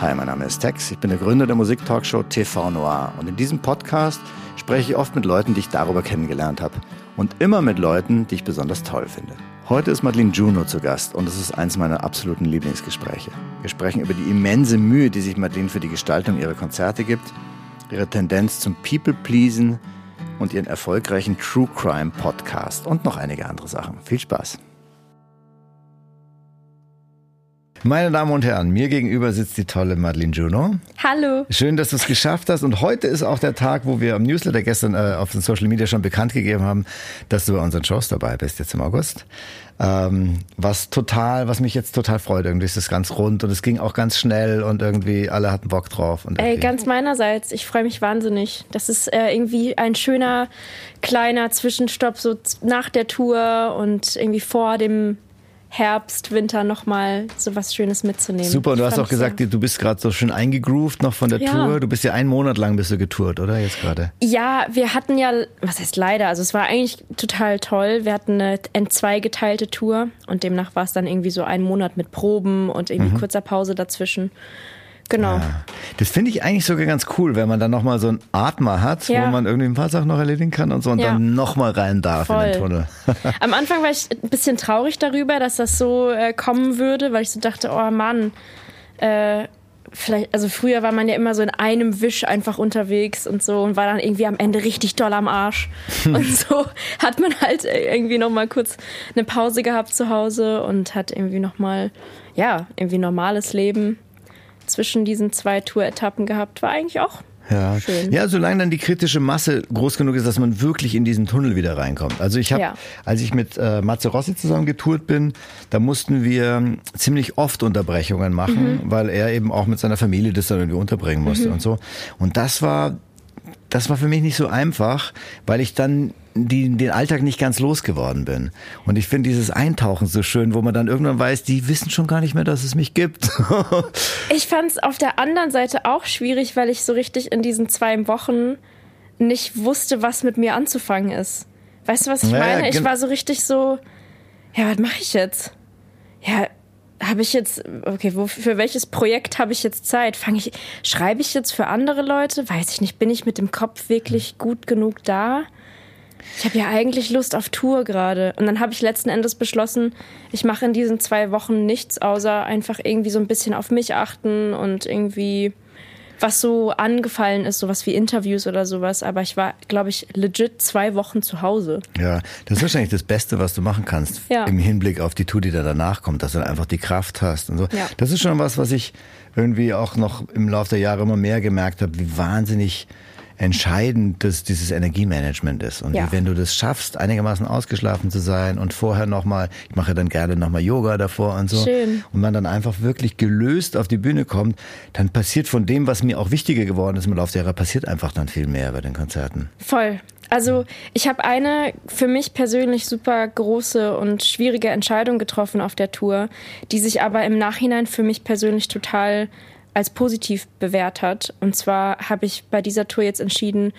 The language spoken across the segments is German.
Hi, mein Name ist Tex. Ich bin der Gründer der Musiktalkshow TV Noir. Und in diesem Podcast spreche ich oft mit Leuten, die ich darüber kennengelernt habe. Und immer mit Leuten, die ich besonders toll finde. Heute ist Madeline Juno zu Gast und es ist eins meiner absoluten Lieblingsgespräche. Wir sprechen über die immense Mühe, die sich Madeline für die Gestaltung ihrer Konzerte gibt, ihre Tendenz zum People-Pleasen und ihren erfolgreichen True Crime Podcast und noch einige andere Sachen. Viel Spaß! Meine Damen und Herren, mir gegenüber sitzt die tolle Madeline Juno. Hallo. Schön, dass du es geschafft hast. Und heute ist auch der Tag, wo wir am Newsletter gestern äh, auf den Social Media schon bekannt gegeben haben, dass du bei unseren Shows dabei bist, jetzt im August. Ähm, was total, was mich jetzt total freut. Irgendwie ist es ganz rund und es ging auch ganz schnell und irgendwie alle hatten Bock drauf. Und Ey, ganz meinerseits. Ich freue mich wahnsinnig. Das ist äh, irgendwie ein schöner, kleiner Zwischenstopp so nach der Tour und irgendwie vor dem Herbst, Winter nochmal so was Schönes mitzunehmen. Super, und du hast auch gesagt, so. du bist gerade so schön eingegroovt noch von der ja. Tour. Du bist ja einen Monat lang bist du getourt, oder jetzt gerade? Ja, wir hatten ja, was heißt leider, also es war eigentlich total toll. Wir hatten eine N2 geteilte Tour und demnach war es dann irgendwie so ein Monat mit Proben und irgendwie mhm. kurzer Pause dazwischen. Genau. Ja. Das finde ich eigentlich sogar ganz cool, wenn man dann nochmal so einen Atmer hat, ja. wo man irgendwie ein paar Sachen noch erledigen kann und so und ja. dann nochmal rein darf Voll. in den Tunnel. Am Anfang war ich ein bisschen traurig darüber, dass das so äh, kommen würde, weil ich so dachte, oh Mann, äh, vielleicht, also früher war man ja immer so in einem Wisch einfach unterwegs und so und war dann irgendwie am Ende richtig doll am Arsch. und so hat man halt irgendwie nochmal kurz eine Pause gehabt zu Hause und hat irgendwie nochmal, ja, irgendwie normales Leben zwischen diesen zwei Tour-Etappen gehabt. War eigentlich auch ja. Schön. ja, solange dann die kritische Masse groß genug ist, dass man wirklich in diesen Tunnel wieder reinkommt. Also ich habe, ja. als ich mit äh, Matze Rossi zusammen getourt bin, da mussten wir ziemlich oft Unterbrechungen machen, mhm. weil er eben auch mit seiner Familie das dann irgendwie unterbringen musste mhm. und so. Und das war das war für mich nicht so einfach, weil ich dann die, den Alltag nicht ganz losgeworden bin. Und ich finde dieses Eintauchen so schön, wo man dann irgendwann weiß, die wissen schon gar nicht mehr, dass es mich gibt. ich fand es auf der anderen Seite auch schwierig, weil ich so richtig in diesen zwei Wochen nicht wusste, was mit mir anzufangen ist. Weißt du, was ich meine? ich war so richtig so, ja, was mache ich jetzt? Ja, habe ich jetzt, okay, wo, für welches Projekt habe ich jetzt Zeit? Fange ich, schreibe ich jetzt für andere Leute? Weiß ich nicht. Bin ich mit dem Kopf wirklich gut genug da? Ich habe ja eigentlich Lust auf Tour gerade. Und dann habe ich letzten Endes beschlossen, ich mache in diesen zwei Wochen nichts, außer einfach irgendwie so ein bisschen auf mich achten und irgendwie was so angefallen ist, sowas wie Interviews oder sowas. Aber ich war, glaube ich, legit zwei Wochen zu Hause. Ja, das ist wahrscheinlich das Beste, was du machen kannst ja. im Hinblick auf die Tour, die da danach kommt, dass du dann einfach die Kraft hast und so. Ja. Das ist schon was, was ich irgendwie auch noch im Laufe der Jahre immer mehr gemerkt habe, wie wahnsinnig entscheidend dass dieses Energiemanagement ist. Und ja. wenn du das schaffst, einigermaßen ausgeschlafen zu sein und vorher nochmal, ich mache dann gerne nochmal Yoga davor und so, Schön. und man dann einfach wirklich gelöst auf die Bühne kommt, dann passiert von dem, was mir auch wichtiger geworden ist im Laufe der Jahre, passiert einfach dann viel mehr bei den Konzerten. Voll. Also ich habe eine für mich persönlich super große und schwierige Entscheidung getroffen auf der Tour, die sich aber im Nachhinein für mich persönlich total als positiv bewährt hat. Und zwar habe ich bei dieser Tour jetzt entschieden,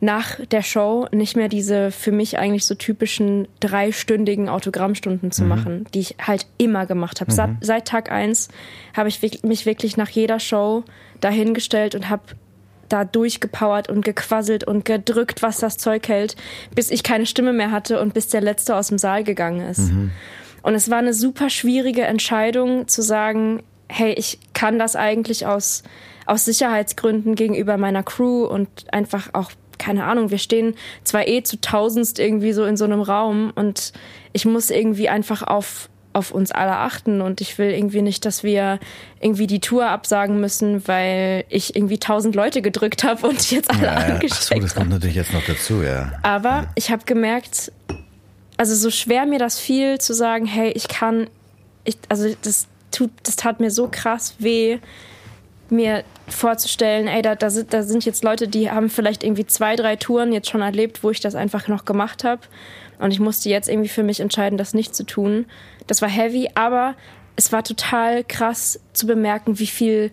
nach der Show nicht mehr diese für mich eigentlich so typischen dreistündigen Autogrammstunden zu mhm. machen, die ich halt immer gemacht habe. Mhm. Seit, Tag eins habe ich mich wirklich nach jeder Show dahingestellt und habe da durchgepowert und gequasselt und gedrückt, was das Zeug hält, bis ich keine Stimme mehr hatte und bis der Letzte aus dem Saal gegangen ist. Mhm. Und es war eine super schwierige Entscheidung zu sagen, hey, ich kann das eigentlich aus, aus Sicherheitsgründen gegenüber meiner Crew und einfach auch, keine Ahnung, wir stehen zwar eh zu tausendst irgendwie so in so einem Raum und ich muss irgendwie einfach auf, auf uns alle achten und ich will irgendwie nicht, dass wir irgendwie die Tour absagen müssen, weil ich irgendwie tausend Leute gedrückt habe und jetzt alle ja, angesteckt Ach so, das kommt natürlich jetzt noch dazu, ja. Aber ja. ich habe gemerkt, also so schwer mir das fiel, zu sagen, hey, ich kann, ich, also das tut, das tat mir so krass weh, mir vorzustellen, ey, da, da, sind, da sind jetzt Leute, die haben vielleicht irgendwie zwei, drei Touren jetzt schon erlebt, wo ich das einfach noch gemacht habe. Und ich musste jetzt irgendwie für mich entscheiden, das nicht zu tun. Das war heavy, aber es war total krass zu bemerken, wie viel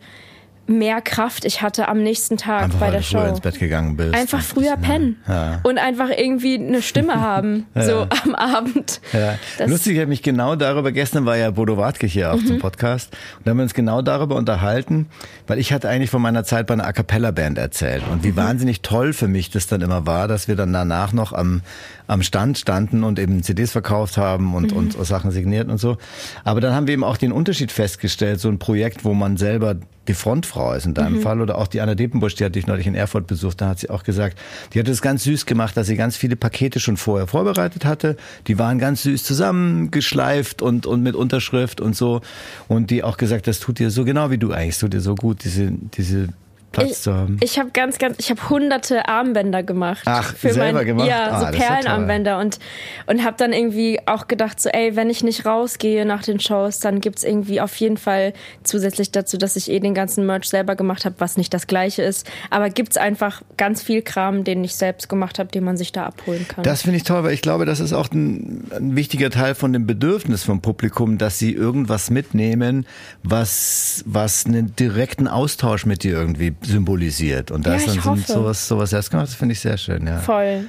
mehr Kraft ich hatte am nächsten Tag einfach, bei der Show. Ins Bett gegangen bist. Einfach früher pennen ja. und einfach irgendwie eine Stimme haben, ja. so am Abend. Ja. Lustig, ich habe mich genau darüber, gestern war ja Bodo Wartke hier auf mhm. dem Podcast und da haben wir uns genau darüber unterhalten, weil ich hatte eigentlich von meiner Zeit bei einer A Cappella Band erzählt und wie mhm. wahnsinnig toll für mich das dann immer war, dass wir dann danach noch am, am Stand standen und eben CDs verkauft haben und, mhm. und Sachen signiert und so. Aber dann haben wir eben auch den Unterschied festgestellt, so ein Projekt, wo man selber die Frontfrau ist in deinem mhm. Fall oder auch die Anna Depenbusch, die hatte ich neulich in Erfurt besucht, da hat sie auch gesagt, die hat es ganz süß gemacht, dass sie ganz viele Pakete schon vorher vorbereitet hatte, die waren ganz süß zusammengeschleift und, und mit Unterschrift und so und die auch gesagt, das tut dir so genau wie du eigentlich, tut dir so gut, diese, diese Platz ich, zu haben. Ich habe ganz, ganz, ich habe hunderte Armbänder gemacht. Ach, für selber mein, gemacht? Ja, so ah, Perlenarmbänder und, und habe dann irgendwie auch gedacht, so ey, wenn ich nicht rausgehe nach den Shows, dann gibt's irgendwie auf jeden Fall zusätzlich dazu, dass ich eh den ganzen Merch selber gemacht habe, was nicht das gleiche ist, aber gibt's einfach ganz viel Kram, den ich selbst gemacht habe, den man sich da abholen kann. Das finde ich toll, weil ich glaube, das ist auch ein, ein wichtiger Teil von dem Bedürfnis vom Publikum, dass sie irgendwas mitnehmen, was, was einen direkten Austausch mit dir irgendwie symbolisiert. Und da ja, ist dann hoffe. sowas, sowas erst gemacht, das finde ich sehr schön, ja. Voll.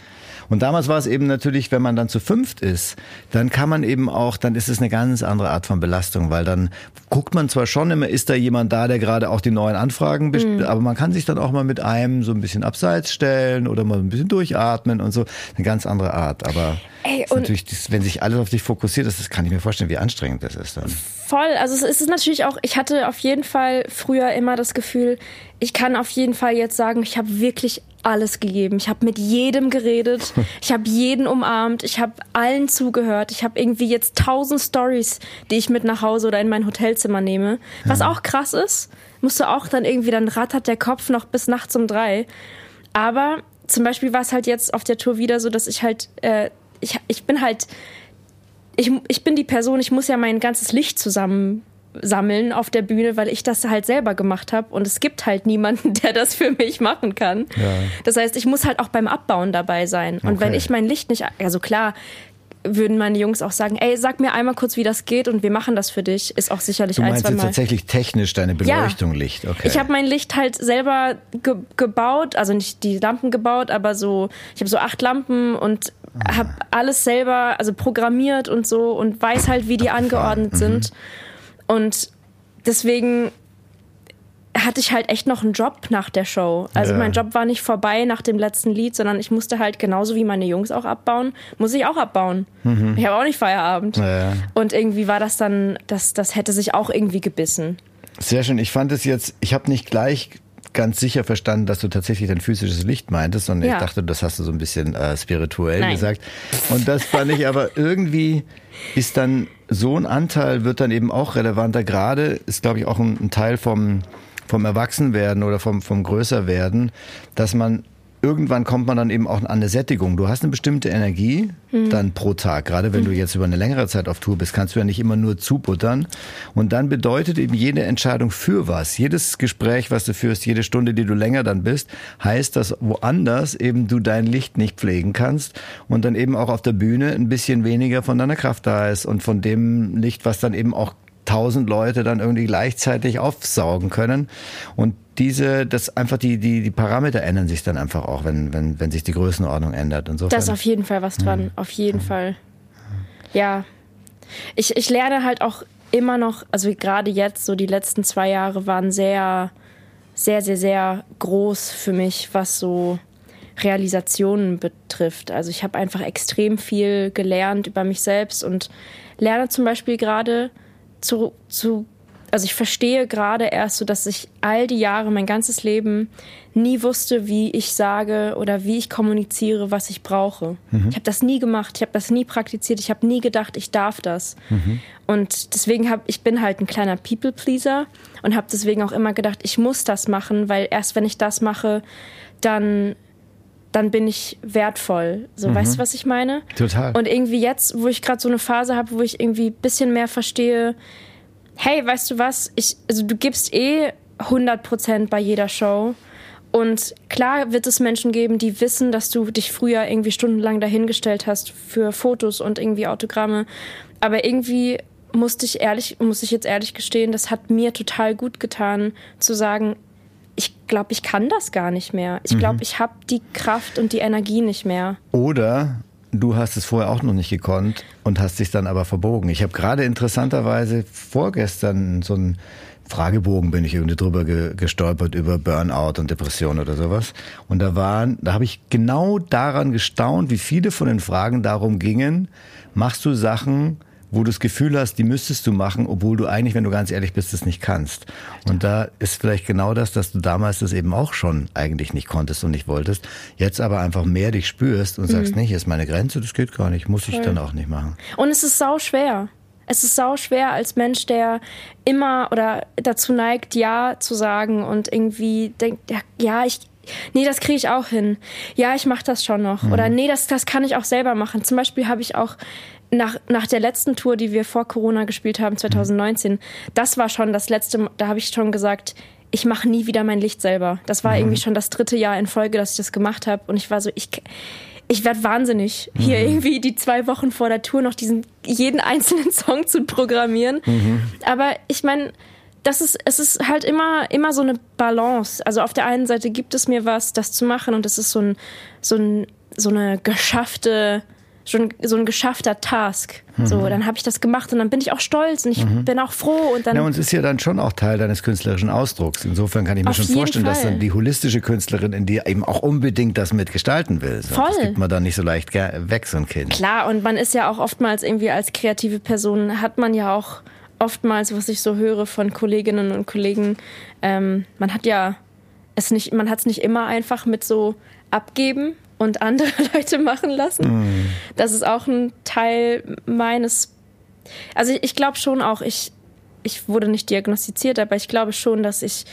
Und damals war es eben natürlich, wenn man dann zu fünft ist, dann kann man eben auch, dann ist es eine ganz andere Art von Belastung, weil dann guckt man zwar schon immer, ist da jemand da, der gerade auch die neuen Anfragen, mhm. aber man kann sich dann auch mal mit einem so ein bisschen abseits stellen oder mal ein bisschen durchatmen und so. Eine ganz andere Art. Aber Ey, natürlich, wenn sich alles auf dich fokussiert, das, das kann ich mir vorstellen, wie anstrengend das ist dann. Voll. Also es ist natürlich auch, ich hatte auf jeden Fall früher immer das Gefühl, ich kann auf jeden Fall jetzt sagen, ich habe wirklich alles gegeben. Ich habe mit jedem geredet, ich habe jeden umarmt, ich habe allen zugehört. Ich habe irgendwie jetzt tausend Stories, die ich mit nach Hause oder in mein Hotelzimmer nehme. Was auch krass ist, musst du auch dann irgendwie, dann rattert der Kopf noch bis nachts um drei. Aber zum Beispiel war es halt jetzt auf der Tour wieder so, dass ich halt, äh, ich, ich bin halt, ich, ich bin die Person, ich muss ja mein ganzes Licht zusammen sammeln auf der Bühne, weil ich das halt selber gemacht habe und es gibt halt niemanden, der das für mich machen kann. Ja. Das heißt, ich muss halt auch beim Abbauen dabei sein. Und okay. wenn ich mein Licht nicht, also klar, würden meine Jungs auch sagen, ey, sag mir einmal kurz, wie das geht und wir machen das für dich. Ist auch sicherlich du ein, zwei Mal. jetzt tatsächlich technisch deine Beleuchtung ja. Licht, okay. Ich habe mein Licht halt selber ge gebaut, also nicht die Lampen gebaut, aber so, ich habe so acht Lampen und ah. habe alles selber, also programmiert und so und weiß halt, wie die angeordnet mhm. sind. Und deswegen hatte ich halt echt noch einen Job nach der Show. Also ja. mein Job war nicht vorbei nach dem letzten Lied, sondern ich musste halt genauso wie meine Jungs auch abbauen, muss ich auch abbauen. Mhm. Ich habe auch nicht Feierabend. Ja. Und irgendwie war das dann, das, das hätte sich auch irgendwie gebissen. Sehr schön. Ich fand es jetzt, ich habe nicht gleich ganz sicher verstanden, dass du tatsächlich dein physisches Licht meintest, sondern ja. ich dachte, das hast du so ein bisschen äh, spirituell Nein. gesagt. Und das fand ich aber irgendwie ist dann so ein Anteil wird dann eben auch relevanter. Gerade ist, glaube ich, auch ein, ein Teil vom, vom Erwachsenwerden oder vom, vom Größerwerden, dass man irgendwann kommt man dann eben auch an eine Sättigung. Du hast eine bestimmte Energie mhm. dann pro Tag. Gerade wenn mhm. du jetzt über eine längere Zeit auf Tour bist, kannst du ja nicht immer nur zubuttern. Und dann bedeutet eben jede Entscheidung für was. Jedes Gespräch, was du führst, jede Stunde, die du länger dann bist, heißt, dass woanders eben du dein Licht nicht pflegen kannst und dann eben auch auf der Bühne ein bisschen weniger von deiner Kraft da ist und von dem Licht, was dann eben auch tausend Leute dann irgendwie gleichzeitig aufsaugen können. Und diese, das einfach die, die, die Parameter ändern sich dann einfach auch, wenn, wenn, wenn sich die Größenordnung ändert und so. Da ist auf jeden Fall was dran, mhm. auf jeden mhm. Fall. Ja. Ich, ich lerne halt auch immer noch, also gerade jetzt, so die letzten zwei Jahre waren sehr, sehr, sehr, sehr groß für mich, was so Realisationen betrifft. Also ich habe einfach extrem viel gelernt über mich selbst und lerne zum Beispiel gerade zu, zu also ich verstehe gerade erst so, dass ich all die Jahre, mein ganzes Leben nie wusste, wie ich sage oder wie ich kommuniziere, was ich brauche. Mhm. Ich habe das nie gemacht, ich habe das nie praktiziert, ich habe nie gedacht, ich darf das. Mhm. Und deswegen habe ich bin halt ein kleiner People Pleaser und habe deswegen auch immer gedacht, ich muss das machen, weil erst wenn ich das mache, dann dann bin ich wertvoll. So, mhm. weißt du, was ich meine? Total. Und irgendwie jetzt, wo ich gerade so eine Phase habe, wo ich irgendwie ein bisschen mehr verstehe, hey, weißt du was, ich, also du gibst eh 100% bei jeder Show. Und klar wird es Menschen geben, die wissen, dass du dich früher irgendwie stundenlang dahingestellt hast für Fotos und irgendwie Autogramme. Aber irgendwie musste ich ehrlich, muss ich jetzt ehrlich gestehen, das hat mir total gut getan, zu sagen, ich glaube, ich kann das gar nicht mehr. Ich glaube, mhm. ich habe die Kraft und die Energie nicht mehr. Oder du hast es vorher auch noch nicht gekonnt und hast dich dann aber verbogen. Ich habe gerade interessanterweise vorgestern so ein Fragebogen bin ich irgendwie drüber ge gestolpert über Burnout und Depression oder sowas. Und da waren, da habe ich genau daran gestaunt, wie viele von den Fragen darum gingen, machst du Sachen, wo du das Gefühl hast, die müsstest du machen, obwohl du eigentlich, wenn du ganz ehrlich bist, es nicht kannst. Und da ist vielleicht genau das, dass du damals das eben auch schon eigentlich nicht konntest und nicht wolltest, jetzt aber einfach mehr dich spürst und sagst, mhm. nee, hier ist meine Grenze, das geht gar nicht, muss ich dann auch nicht machen. Und es ist sau schwer. Es ist sau schwer als Mensch, der immer oder dazu neigt, ja zu sagen und irgendwie denkt, ja, ja ich, nee, das kriege ich auch hin. Ja, ich mache das schon noch. Mhm. Oder nee, das, das kann ich auch selber machen. Zum Beispiel habe ich auch nach, nach der letzten Tour, die wir vor Corona gespielt haben, 2019, mhm. das war schon das letzte, da habe ich schon gesagt, ich mache nie wieder mein Licht selber. Das war mhm. irgendwie schon das dritte Jahr in Folge, dass ich das gemacht habe. Und ich war so, ich, ich werde wahnsinnig, mhm. hier irgendwie die zwei Wochen vor der Tour noch diesen jeden einzelnen Song zu programmieren. Mhm. Aber ich meine, das ist, es ist halt immer, immer so eine Balance. Also auf der einen Seite gibt es mir was, das zu machen, und es ist so ein, so ein, so eine geschaffte schon so ein geschaffter Task. Mhm. So, dann habe ich das gemacht und dann bin ich auch stolz und ich mhm. bin auch froh und dann. Ja, und es ist ja dann schon auch Teil deines künstlerischen Ausdrucks. Insofern kann ich mir schon vorstellen, Fall. dass dann die holistische Künstlerin in dir eben auch unbedingt das mitgestalten will. So, Voll. Das gibt man dann nicht so leicht weg, so ein Kind. Klar, und man ist ja auch oftmals irgendwie als kreative Person hat man ja auch oftmals, was ich so höre von Kolleginnen und Kollegen, ähm, man hat ja es nicht, man hat es nicht immer einfach mit so abgeben und andere Leute machen lassen. Mm. Das ist auch ein Teil meines. Also ich, ich glaube schon auch, ich, ich wurde nicht diagnostiziert, aber ich glaube schon, dass ich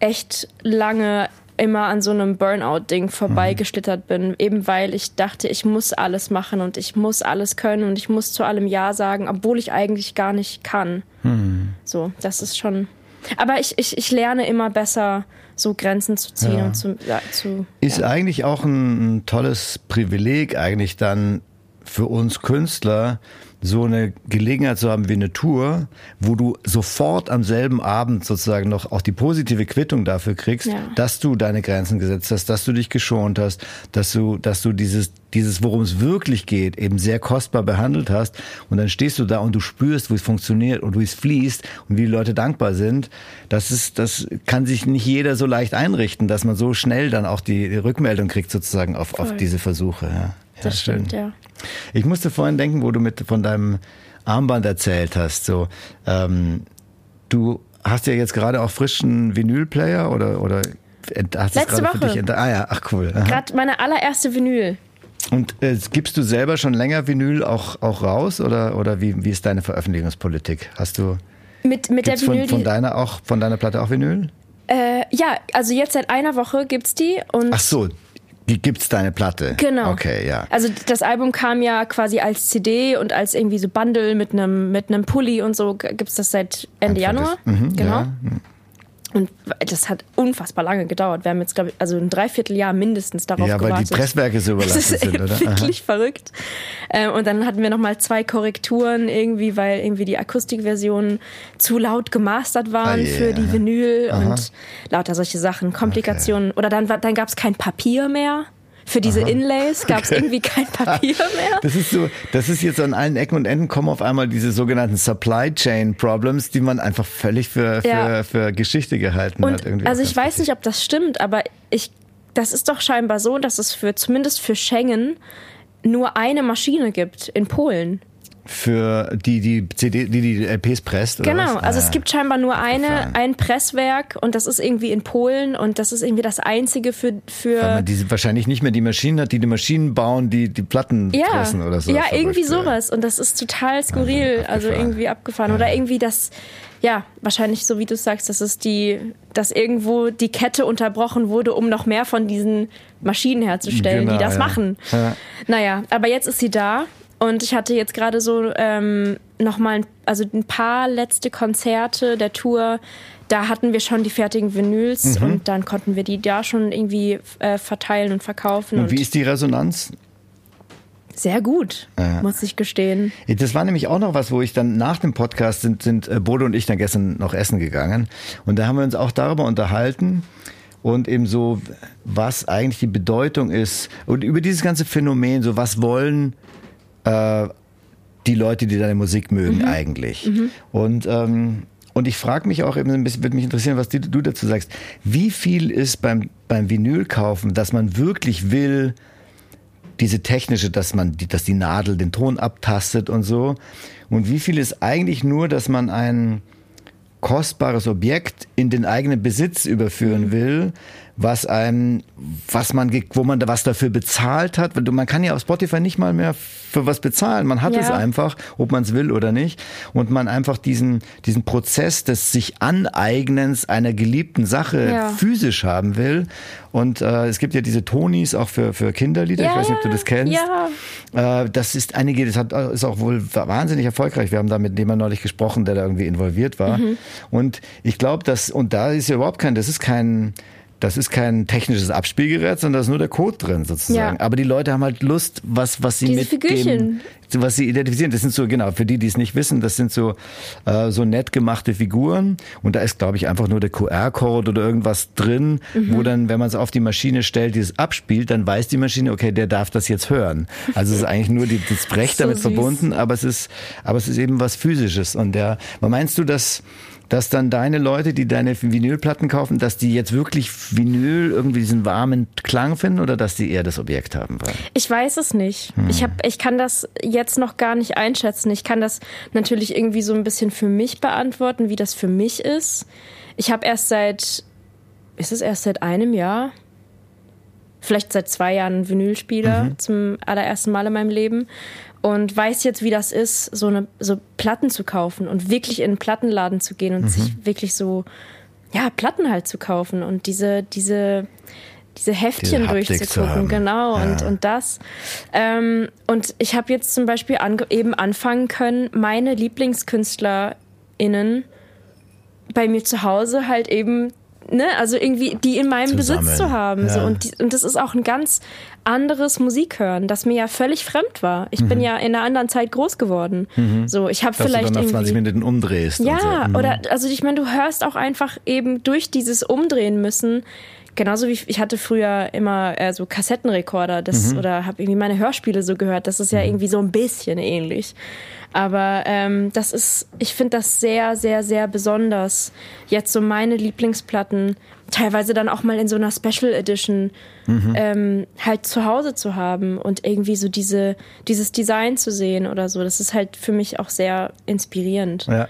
echt lange immer an so einem Burnout-Ding vorbeigeschlittert bin, eben weil ich dachte, ich muss alles machen und ich muss alles können und ich muss zu allem Ja sagen, obwohl ich eigentlich gar nicht kann. Mhm. So, das ist schon. Aber ich, ich, ich lerne immer besser so Grenzen zu ziehen ja. und zu, ja, zu Ist ja. eigentlich auch ein, ein tolles Privileg, eigentlich dann für uns Künstler, so eine Gelegenheit zu haben wie eine Tour, wo du sofort am selben Abend sozusagen noch auch die positive Quittung dafür kriegst, ja. dass du deine Grenzen gesetzt hast, dass du dich geschont hast, dass du, dass du dieses, dieses, worum es wirklich geht, eben sehr kostbar behandelt hast. Und dann stehst du da und du spürst, wie es funktioniert und wie es fließt und wie die Leute dankbar sind. Das ist, das kann sich nicht jeder so leicht einrichten, dass man so schnell dann auch die, die Rückmeldung kriegt sozusagen auf, auf diese Versuche. Ja. Das ja, stimmt, ja. Ich musste vorhin denken, wo du mit von deinem Armband erzählt hast. So, ähm, du hast ja jetzt gerade auch frischen Vinylplayer oder oder hast Letzte Woche. Für dich ah ja, ach cool. Gerade meine allererste Vinyl. Und äh, gibst du selber schon länger Vinyl auch, auch raus oder, oder wie, wie ist deine Veröffentlichungspolitik? Hast du mit, mit der Vinyl von, von deiner auch von deiner Platte auch Vinyl? Äh, ja, also jetzt seit einer Woche gibt's die und Ach so, Gibt's deine Platte? Genau. Okay, ja. Also das Album kam ja quasi als CD und als irgendwie so Bundle mit einem mit einem Pulli und so gibt's das seit Ende Januar. Mhm, genau. Ja. Und das hat unfassbar lange gedauert. Wir haben jetzt, glaube ich, also ein Dreivierteljahr mindestens darauf gewartet. Ja, weil die Presswerke so überlastet das ist sind, oder? Wirklich Aha. verrückt. Ähm, und dann hatten wir nochmal zwei Korrekturen irgendwie, weil irgendwie die Akustikversionen zu laut gemastert waren ah, yeah. für die Vinyl Aha. und lauter solche Sachen, Komplikationen. Okay. Oder dann, dann gab es kein Papier mehr für diese Aha. Inlays gab es irgendwie kein Papier mehr. Das ist so, das ist jetzt an allen Ecken und Enden kommen auf einmal diese sogenannten Supply Chain Problems, die man einfach völlig für, für, ja. für Geschichte gehalten und hat. Irgendwie also ich weiß nicht, ob das stimmt, aber ich, das ist doch scheinbar so, dass es für zumindest für Schengen nur eine Maschine gibt in Polen für die die CD, die die LPs presst. genau, also ah, es gibt scheinbar nur eine ein Presswerk und das ist irgendwie in Polen und das ist irgendwie das einzige für für. Weil man diese wahrscheinlich nicht mehr die Maschinen hat, die die Maschinen bauen, die die Platten ja, pressen oder so. Ja, irgendwie sowas und das ist total skurril, also, also irgendwie abgefahren ja. oder irgendwie das. Ja, wahrscheinlich so wie du sagst, dass es die, dass irgendwo die Kette unterbrochen wurde, um noch mehr von diesen Maschinen herzustellen, genau, die das ja. machen. Ja. Naja, aber jetzt ist sie da und ich hatte jetzt gerade so ähm, nochmal, also ein paar letzte Konzerte der Tour. Da hatten wir schon die fertigen Vinyls mhm. und dann konnten wir die da schon irgendwie äh, verteilen und verkaufen. Und wie und ist die Resonanz? Sehr gut, ja. muss ich gestehen. Das war nämlich auch noch was, wo ich dann nach dem Podcast sind, sind äh, Bodo und ich dann gestern noch essen gegangen. Und da haben wir uns auch darüber unterhalten und eben so, was eigentlich die Bedeutung ist und über dieses ganze Phänomen, so was wollen äh, die Leute, die deine Musik mögen mhm. eigentlich. Mhm. Und ähm, und ich frage mich auch eben ein bisschen, würde mich interessieren, was du dazu sagst. Wie viel ist beim, beim Vinyl kaufen, dass man wirklich will, diese technische, dass man, dass die Nadel den Ton abtastet und so. Und wie viel ist eigentlich nur, dass man ein kostbares Objekt in den eigenen Besitz überführen mhm. will, was einem, was man, wo man was dafür bezahlt hat. Man kann ja auf Spotify nicht mal mehr für was bezahlen. Man hat ja. es einfach, ob man es will oder nicht. Und man einfach diesen, diesen Prozess des sich Aneignens einer geliebten Sache ja. physisch haben will. Und äh, es gibt ja diese Tonis auch für, für Kinderlieder. Ja, ich weiß nicht, ob du das kennst. Ja. Äh, das ist einige, das hat, ist auch wohl wahnsinnig erfolgreich. Wir haben da mit jemandem neulich gesprochen, der da irgendwie involviert war. Mhm. Und ich glaube, dass, und da ist ja überhaupt kein, das ist kein, das ist kein technisches Abspielgerät, sondern da ist nur der Code drin sozusagen. Ja. Aber die Leute haben halt Lust, was, was sie Diese mitgeben, Figürchen. was sie identifizieren. Das sind so, genau, für die, die es nicht wissen, das sind so, äh, so nett gemachte Figuren. Und da ist, glaube ich, einfach nur der QR-Code oder irgendwas drin, mhm. wo dann, wenn man es auf die Maschine stellt, dieses abspielt, dann weiß die Maschine, okay, der darf das jetzt hören. Also es ist eigentlich nur die, das Brech so damit süß. verbunden, aber es ist, aber es ist eben was Physisches. Und der, meinst du, dass, dass dann deine Leute, die deine Vinylplatten kaufen, dass die jetzt wirklich Vinyl irgendwie diesen warmen Klang finden oder dass die eher das Objekt haben wollen? Ich weiß es nicht. Hm. Ich, hab, ich kann das jetzt noch gar nicht einschätzen. Ich kann das natürlich irgendwie so ein bisschen für mich beantworten, wie das für mich ist. Ich habe erst seit, ist es erst seit einem Jahr? Vielleicht seit zwei Jahren einen Vinylspieler mhm. zum allerersten Mal in meinem Leben und weiß jetzt, wie das ist, so eine so Platten zu kaufen und wirklich in einen Plattenladen zu gehen und mhm. sich wirklich so ja Platten halt zu kaufen und diese diese diese Heftchen diese durchzugucken, genau ja. und und das ähm, und ich habe jetzt zum Beispiel an, eben anfangen können, meine Lieblingskünstler*innen bei mir zu Hause halt eben ne, also irgendwie die in meinem Zusammen. Besitz zu haben. Ja. So. Und, die, und das ist auch ein ganz anderes Musikhören, das mir ja völlig fremd war. Ich mhm. bin ja in einer anderen Zeit groß geworden. Mhm. So, ich habe vielleicht du dann nach 20 Minuten umdrehst. Ja, so. mhm. oder also ich meine, du hörst auch einfach eben durch dieses Umdrehen müssen. Genauso wie ich hatte früher immer äh, so Kassettenrekorder das, mhm. oder habe irgendwie meine Hörspiele so gehört. Das ist ja mhm. irgendwie so ein bisschen ähnlich. Aber ähm, das ist, ich finde das sehr, sehr, sehr besonders. Jetzt so meine Lieblingsplatten, teilweise dann auch mal in so einer Special Edition mhm. ähm, halt zu Hause zu haben und irgendwie so diese, dieses Design zu sehen oder so. Das ist halt für mich auch sehr inspirierend. Ja.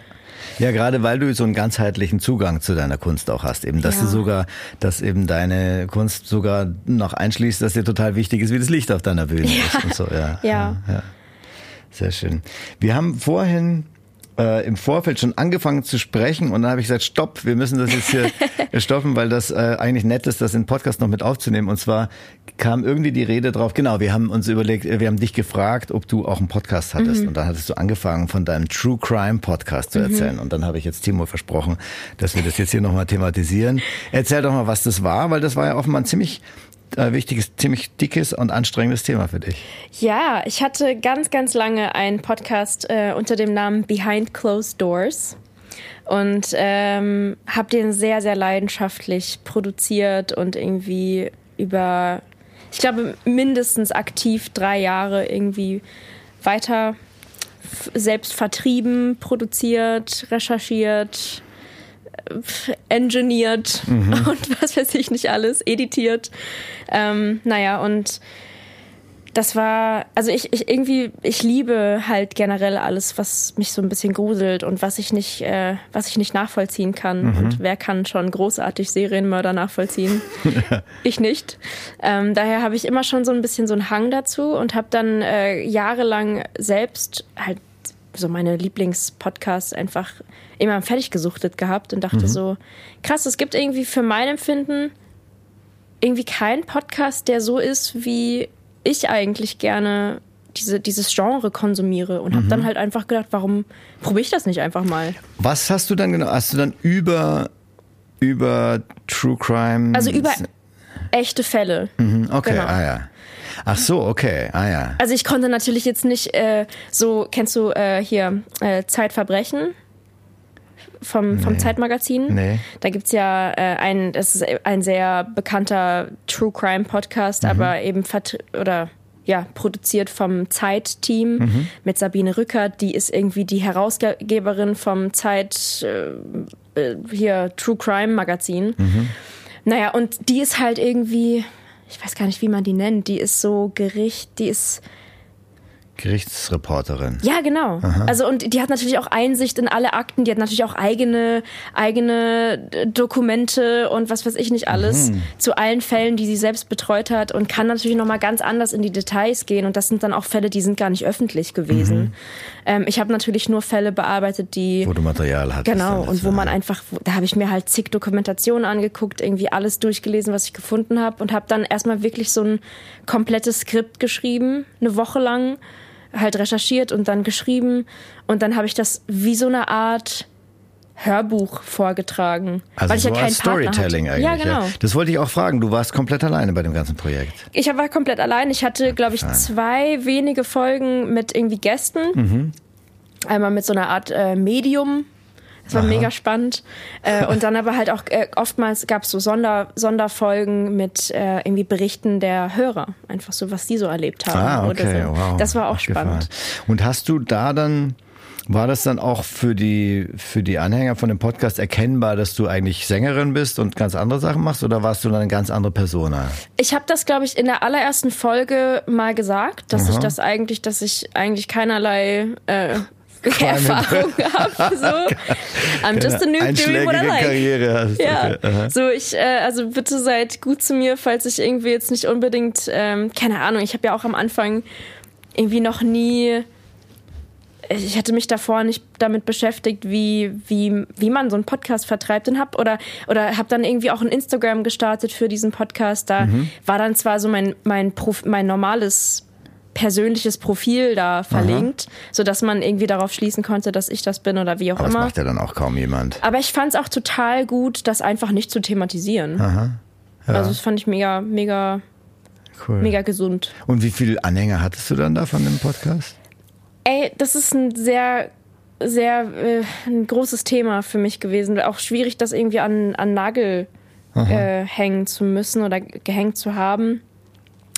Ja, gerade weil du so einen ganzheitlichen Zugang zu deiner Kunst auch hast, eben, dass ja. du sogar, dass eben deine Kunst sogar noch einschließt, dass dir total wichtig ist, wie das Licht auf deiner Bühne ja. ist und so, ja. ja. ja. Sehr schön. Wir haben vorhin äh, im Vorfeld schon angefangen zu sprechen und dann habe ich gesagt, stopp, wir müssen das jetzt hier stoppen, weil das äh, eigentlich nett ist, das in den Podcast noch mit aufzunehmen. Und zwar kam irgendwie die Rede drauf, genau, wir haben uns überlegt, wir haben dich gefragt, ob du auch einen Podcast hattest. Mhm. Und dann hattest du angefangen, von deinem True Crime Podcast zu mhm. erzählen. Mhm. Und dann habe ich jetzt Timo versprochen, dass wir das jetzt hier nochmal thematisieren. Erzähl doch mal, was das war, weil das war ja offenbar ein ziemlich äh, wichtiges, ziemlich dickes und anstrengendes Thema für dich. Ja, ich hatte ganz, ganz lange einen Podcast äh, unter dem Namen Behind Closed Doors und ähm, habe den sehr, sehr leidenschaftlich produziert und irgendwie über, ich glaube, mindestens aktiv drei Jahre irgendwie weiter selbst vertrieben, produziert, recherchiert, engineert mhm. und was weiß ich nicht alles, editiert. Ähm, naja, und das war, also ich, ich irgendwie, ich liebe halt generell alles, was mich so ein bisschen gruselt und was ich nicht, äh, was ich nicht nachvollziehen kann. Mhm. Und wer kann schon großartig Serienmörder nachvollziehen? ich nicht. Ähm, daher habe ich immer schon so ein bisschen so einen Hang dazu und habe dann äh, jahrelang selbst halt so meine Lieblingspodcasts einfach immer fertig gesuchtet gehabt und dachte mhm. so, krass, es gibt irgendwie für mein Empfinden irgendwie keinen Podcast, der so ist, wie ich eigentlich gerne diese, dieses Genre konsumiere und mhm. habe dann halt einfach gedacht, warum probiere ich das nicht einfach mal? Was hast du dann genau? Hast du dann über über True Crime? Also über echte Fälle. Mhm, okay, genau. ah ja. Ach so, okay, ah ja. Also ich konnte natürlich jetzt nicht äh, so, kennst du äh, hier äh, Zeitverbrechen? Vom, vom nee. Zeitmagazin. Nee. Da gibt es ja äh, ein, das ist ein sehr bekannter True Crime Podcast, mhm. aber eben oder ja, produziert vom Zeit-Team mhm. mit Sabine Rückert. Die ist irgendwie die Herausgeberin vom Zeit äh, äh, hier True Crime Magazin. Mhm. Naja, und die ist halt irgendwie, ich weiß gar nicht, wie man die nennt, die ist so Gericht, die ist Gerichtsreporterin. Ja, genau. Aha. Also und die hat natürlich auch Einsicht in alle Akten, die hat natürlich auch eigene eigene äh, Dokumente und was weiß ich nicht alles mhm. zu allen Fällen, die sie selbst betreut hat und kann natürlich noch mal ganz anders in die Details gehen und das sind dann auch Fälle, die sind gar nicht öffentlich gewesen. Mhm. Ähm, ich habe natürlich nur Fälle bearbeitet, die wo du Material hattest. Genau und wo man einfach da habe ich mir halt zig Dokumentationen angeguckt, irgendwie alles durchgelesen, was ich gefunden habe und habe dann erstmal wirklich so ein komplettes Skript geschrieben, eine Woche lang halt recherchiert und dann geschrieben und dann habe ich das wie so eine Art Hörbuch vorgetragen. Also weil ich so ja kein Storytelling eigentlich. Ja, genau. Ja. Das wollte ich auch fragen. Du warst komplett alleine bei dem ganzen Projekt. Ich war komplett allein. Ich hatte, glaube ich, zwei wenige Folgen mit irgendwie Gästen. Mhm. Einmal mit so einer Art äh, Medium, das war Aha. mega spannend. Äh, und dann aber halt auch äh, oftmals gab es so Sonder, Sonderfolgen mit äh, irgendwie Berichten der Hörer, einfach so, was die so erlebt haben. Ah, okay, so. wow. Das war auch spannend. Und hast du da dann war das dann auch für die, für die Anhänger von dem Podcast erkennbar, dass du eigentlich Sängerin bist und ganz andere Sachen machst oder warst du dann eine ganz andere Persona? Ich habe das, glaube ich, in der allerersten Folge mal gesagt, dass Aha. ich das eigentlich, dass ich eigentlich keinerlei äh, Erfahrung habe. So. I'm just a noob doing what I like. Karriere hast. Ja. Okay. So, ich, äh, also bitte seid gut zu mir, falls ich irgendwie jetzt nicht unbedingt, ähm, keine Ahnung, ich habe ja auch am Anfang irgendwie noch nie ich hatte mich davor nicht damit beschäftigt, wie, wie, wie man so einen Podcast vertreibt und hab oder, oder habe dann irgendwie auch ein Instagram gestartet für diesen Podcast. Da mhm. war dann zwar so mein, mein, Prof, mein normales persönliches Profil da verlinkt, Aha. sodass man irgendwie darauf schließen konnte, dass ich das bin oder wie auch Aber immer. Das macht ja dann auch kaum jemand. Aber ich fand es auch total gut, das einfach nicht zu thematisieren. Aha. Ja. Also das fand ich mega, mega, cool. mega gesund. Und wie viele Anhänger hattest du dann da von dem Podcast? Ey, das ist ein sehr sehr äh, ein großes Thema für mich gewesen. Auch schwierig, das irgendwie an, an Nagel äh, hängen zu müssen oder gehängt zu haben.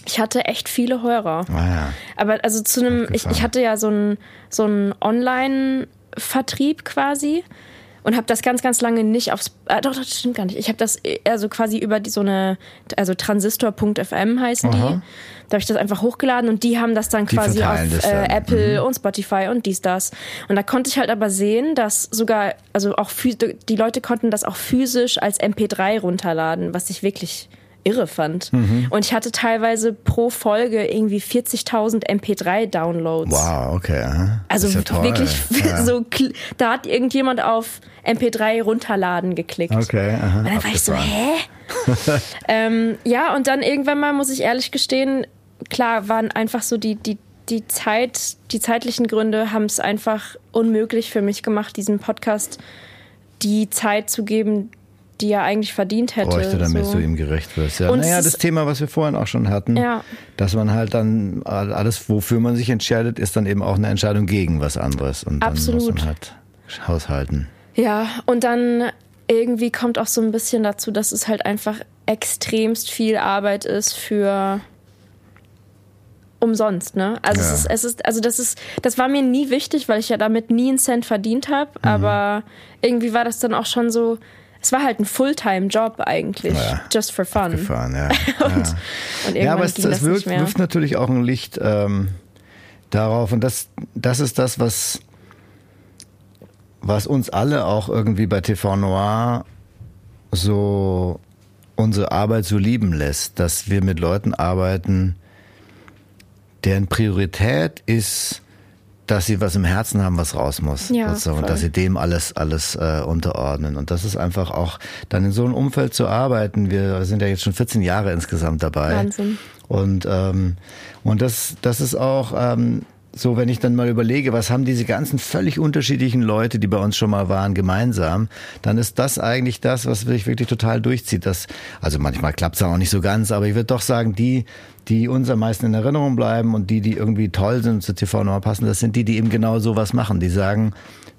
Ich hatte echt viele Hörer. Ah, ja. Aber also zu einem, ich, ich hatte ja so einen so Online-Vertrieb quasi und habe das ganz, ganz lange nicht aufs. Äh, doch, das stimmt gar nicht. Ich habe das also quasi über die, so eine, also Transistor.fm heißen Aha. die. Da habe ich das einfach hochgeladen und die haben das dann die quasi auf das äh, Apple mhm. und Spotify und dies, das. Und da konnte ich halt aber sehen, dass sogar, also auch die Leute konnten das auch physisch als MP3 runterladen, was ich wirklich irre fand. Mhm. Und ich hatte teilweise pro Folge irgendwie 40.000 MP3-Downloads. Wow, okay. Also ja wirklich ja. so, da hat irgendjemand auf MP3 runterladen geklickt. Okay. Aha, und dann war ich so, hä? ähm, ja, und dann irgendwann mal, muss ich ehrlich gestehen, klar, waren einfach so die, die, die Zeit, die zeitlichen Gründe haben es einfach unmöglich für mich gemacht, diesem Podcast die Zeit zu geben, die er eigentlich verdient hätte. Bräuchte, damit so. du ihm gerecht wirst. Ja, naja, das Thema, was wir vorhin auch schon hatten, ja. dass man halt dann alles, wofür man sich entscheidet, ist dann eben auch eine Entscheidung gegen was anderes. Und dann Absolut. muss man halt haushalten. Ja, und dann irgendwie kommt auch so ein bisschen dazu, dass es halt einfach extremst viel Arbeit ist für umsonst, ne? Also ja. es ist, es ist, also das ist, das war mir nie wichtig, weil ich ja damit nie einen Cent verdient habe. Mhm. Aber irgendwie war das dann auch schon so, es war halt ein Fulltime-Job eigentlich, ja, just for fun. Ja. und, ja. und ja, aber es, es wirft, wirft, natürlich auch ein Licht ähm, darauf und das, das ist das, was, was uns alle auch irgendwie bei TV Noir so unsere Arbeit so lieben lässt, dass wir mit Leuten arbeiten, deren Priorität ist, dass sie was im Herzen haben, was raus muss. Ja, und dass sie dem alles, alles äh, unterordnen. Und das ist einfach auch dann in so einem Umfeld zu arbeiten. Wir sind ja jetzt schon 14 Jahre insgesamt dabei. Wahnsinn. Und, ähm, und das, das ist auch, ähm, so, wenn ich dann mal überlege, was haben diese ganzen völlig unterschiedlichen Leute, die bei uns schon mal waren, gemeinsam, dann ist das eigentlich das, was sich wirklich total durchzieht. Das, also manchmal klappt es auch nicht so ganz, aber ich würde doch sagen, die, die uns am meisten in Erinnerung bleiben und die, die irgendwie toll sind und zur TV-Nummer passen, das sind die, die eben genau sowas machen. Die sagen,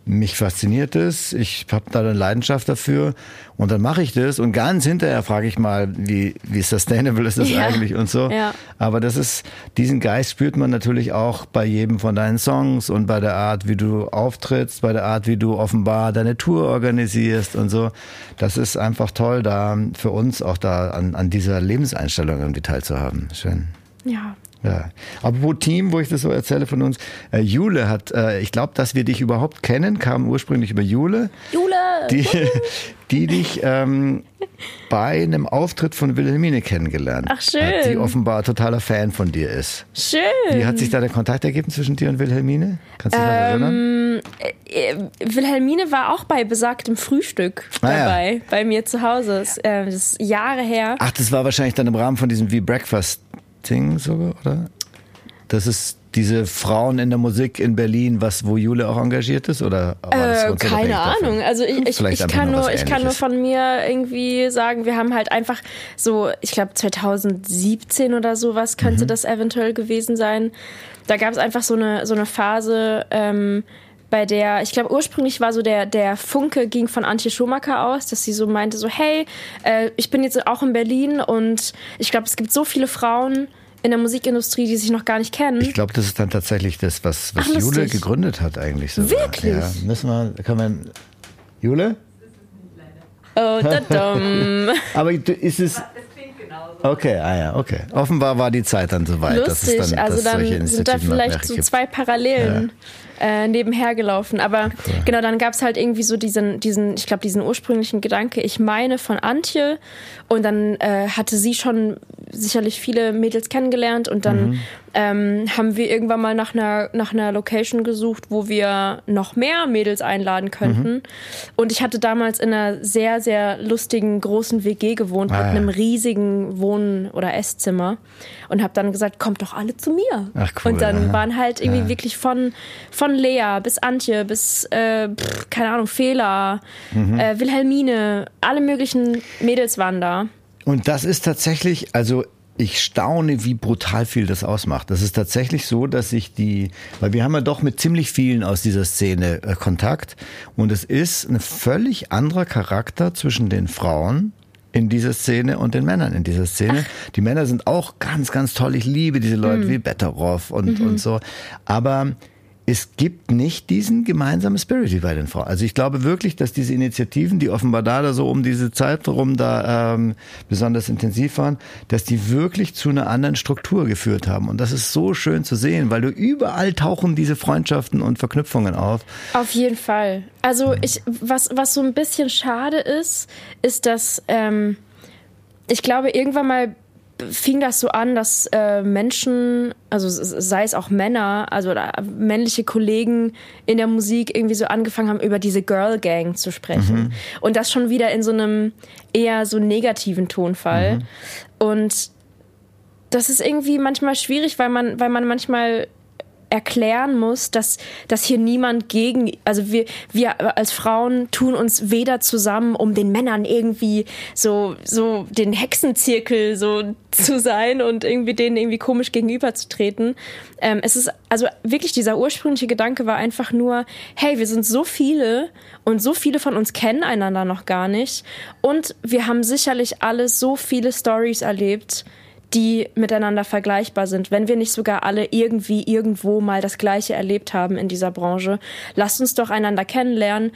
mich fasziniert es, ich habe da eine Leidenschaft dafür und dann mache ich das und ganz hinterher frage ich mal, wie, wie sustainable ist das ja. eigentlich und so. Ja. Aber das ist, diesen Geist spürt man natürlich auch bei jedem von deinen Songs und bei der Art, wie du auftrittst, bei der Art, wie du offenbar deine Tour organisierst und so. Das ist einfach toll, da für uns auch da an, an dieser Lebenseinstellung irgendwie teilzuhaben. Schön. Ja, ja. Apropos Team, wo ich das so erzähle von uns, äh, Jule hat, äh, ich glaube, dass wir dich überhaupt kennen, kam ursprünglich über Jule. Jule! Die, die dich ähm, bei einem Auftritt von Wilhelmine kennengelernt Ach, schön. hat, die offenbar totaler Fan von dir ist. Schön. Wie hat sich da der Kontakt ergeben zwischen dir und Wilhelmine? Kannst du dich ähm, erinnern? Äh, Wilhelmine war auch bei besagtem Frühstück ah, dabei, ja. bei mir zu Hause. Das, äh, das ist Jahre her. Ach, das war wahrscheinlich dann im Rahmen von diesem V-Breakfast Ding sogar, oder? Das ist diese Frauen in der Musik in Berlin, was wo Jule auch engagiert ist oder äh, keine Ahnung. Also ich, ich, ich kann nur ich kann nur von mir irgendwie sagen, wir haben halt einfach so, ich glaube 2017 oder sowas könnte mhm. das eventuell gewesen sein. Da gab es einfach so eine so eine Phase. Ähm, bei der, ich glaube, ursprünglich war so der, der Funke ging von Antje Schumacher aus, dass sie so meinte, so, hey, äh, ich bin jetzt auch in Berlin und ich glaube, es gibt so viele Frauen in der Musikindustrie, die sich noch gar nicht kennen. Ich glaube, das ist dann tatsächlich das, was, was Ach, Jule gegründet hat eigentlich. Sogar. Wirklich? Ja, müssen wir, kann man, Jule? Oh, da dumm. Aber ist es... Okay, ah ja, okay. Offenbar war die Zeit dann soweit. Lustig, dass es dann, also dann sind da vielleicht so zwei Parallelen. Ja äh, nebenher gelaufen. Aber cool. genau, dann gab es halt irgendwie so diesen, diesen, ich glaube, diesen ursprünglichen Gedanke, ich meine von Antje. Und dann äh, hatte sie schon sicherlich viele Mädels kennengelernt und dann mhm. ähm, haben wir irgendwann mal nach einer, nach einer Location gesucht, wo wir noch mehr Mädels einladen könnten. Mhm. Und ich hatte damals in einer sehr, sehr lustigen großen WG gewohnt ah, mit einem riesigen Wohn- oder Esszimmer und habe dann gesagt, kommt doch alle zu mir. Ach, cool, und dann ja. waren halt irgendwie ja. wirklich von, von Lea bis Antje bis, äh, pff, keine Ahnung, Fela, mhm. äh, Wilhelmine, alle möglichen Mädels waren da. Und das ist tatsächlich, also ich staune, wie brutal viel das ausmacht. Das ist tatsächlich so, dass sich die, weil wir haben ja doch mit ziemlich vielen aus dieser Szene äh, Kontakt und es ist ein völlig anderer Charakter zwischen den Frauen in dieser Szene und den Männern in dieser Szene. Ach. Die Männer sind auch ganz, ganz toll. Ich liebe diese Leute mhm. wie Betteroff und, mhm. und so. Aber es gibt nicht diesen gemeinsamen Spirit wie bei den Frauen. Also ich glaube wirklich, dass diese Initiativen, die offenbar da, da so um diese Zeit rum da ähm, besonders intensiv waren, dass die wirklich zu einer anderen Struktur geführt haben. Und das ist so schön zu sehen, weil du überall tauchen diese Freundschaften und Verknüpfungen auf. Auf jeden Fall. Also ich, was, was so ein bisschen schade ist, ist, dass ähm, ich glaube, irgendwann mal fing das so an, dass äh, Menschen, also sei es auch Männer, also männliche Kollegen in der Musik irgendwie so angefangen haben, über diese Girl Gang zu sprechen. Mhm. Und das schon wieder in so einem eher so negativen Tonfall. Mhm. Und das ist irgendwie manchmal schwierig, weil man, weil man manchmal erklären muss, dass, dass hier niemand gegen, also wir, wir als Frauen tun uns weder zusammen, um den Männern irgendwie so, so den Hexenzirkel so zu sein und irgendwie denen irgendwie komisch gegenüberzutreten. Ähm, es ist, also wirklich dieser ursprüngliche Gedanke war einfach nur, hey, wir sind so viele und so viele von uns kennen einander noch gar nicht und wir haben sicherlich alle so viele Stories erlebt, die miteinander vergleichbar sind, wenn wir nicht sogar alle irgendwie irgendwo mal das Gleiche erlebt haben in dieser Branche. Lasst uns doch einander kennenlernen,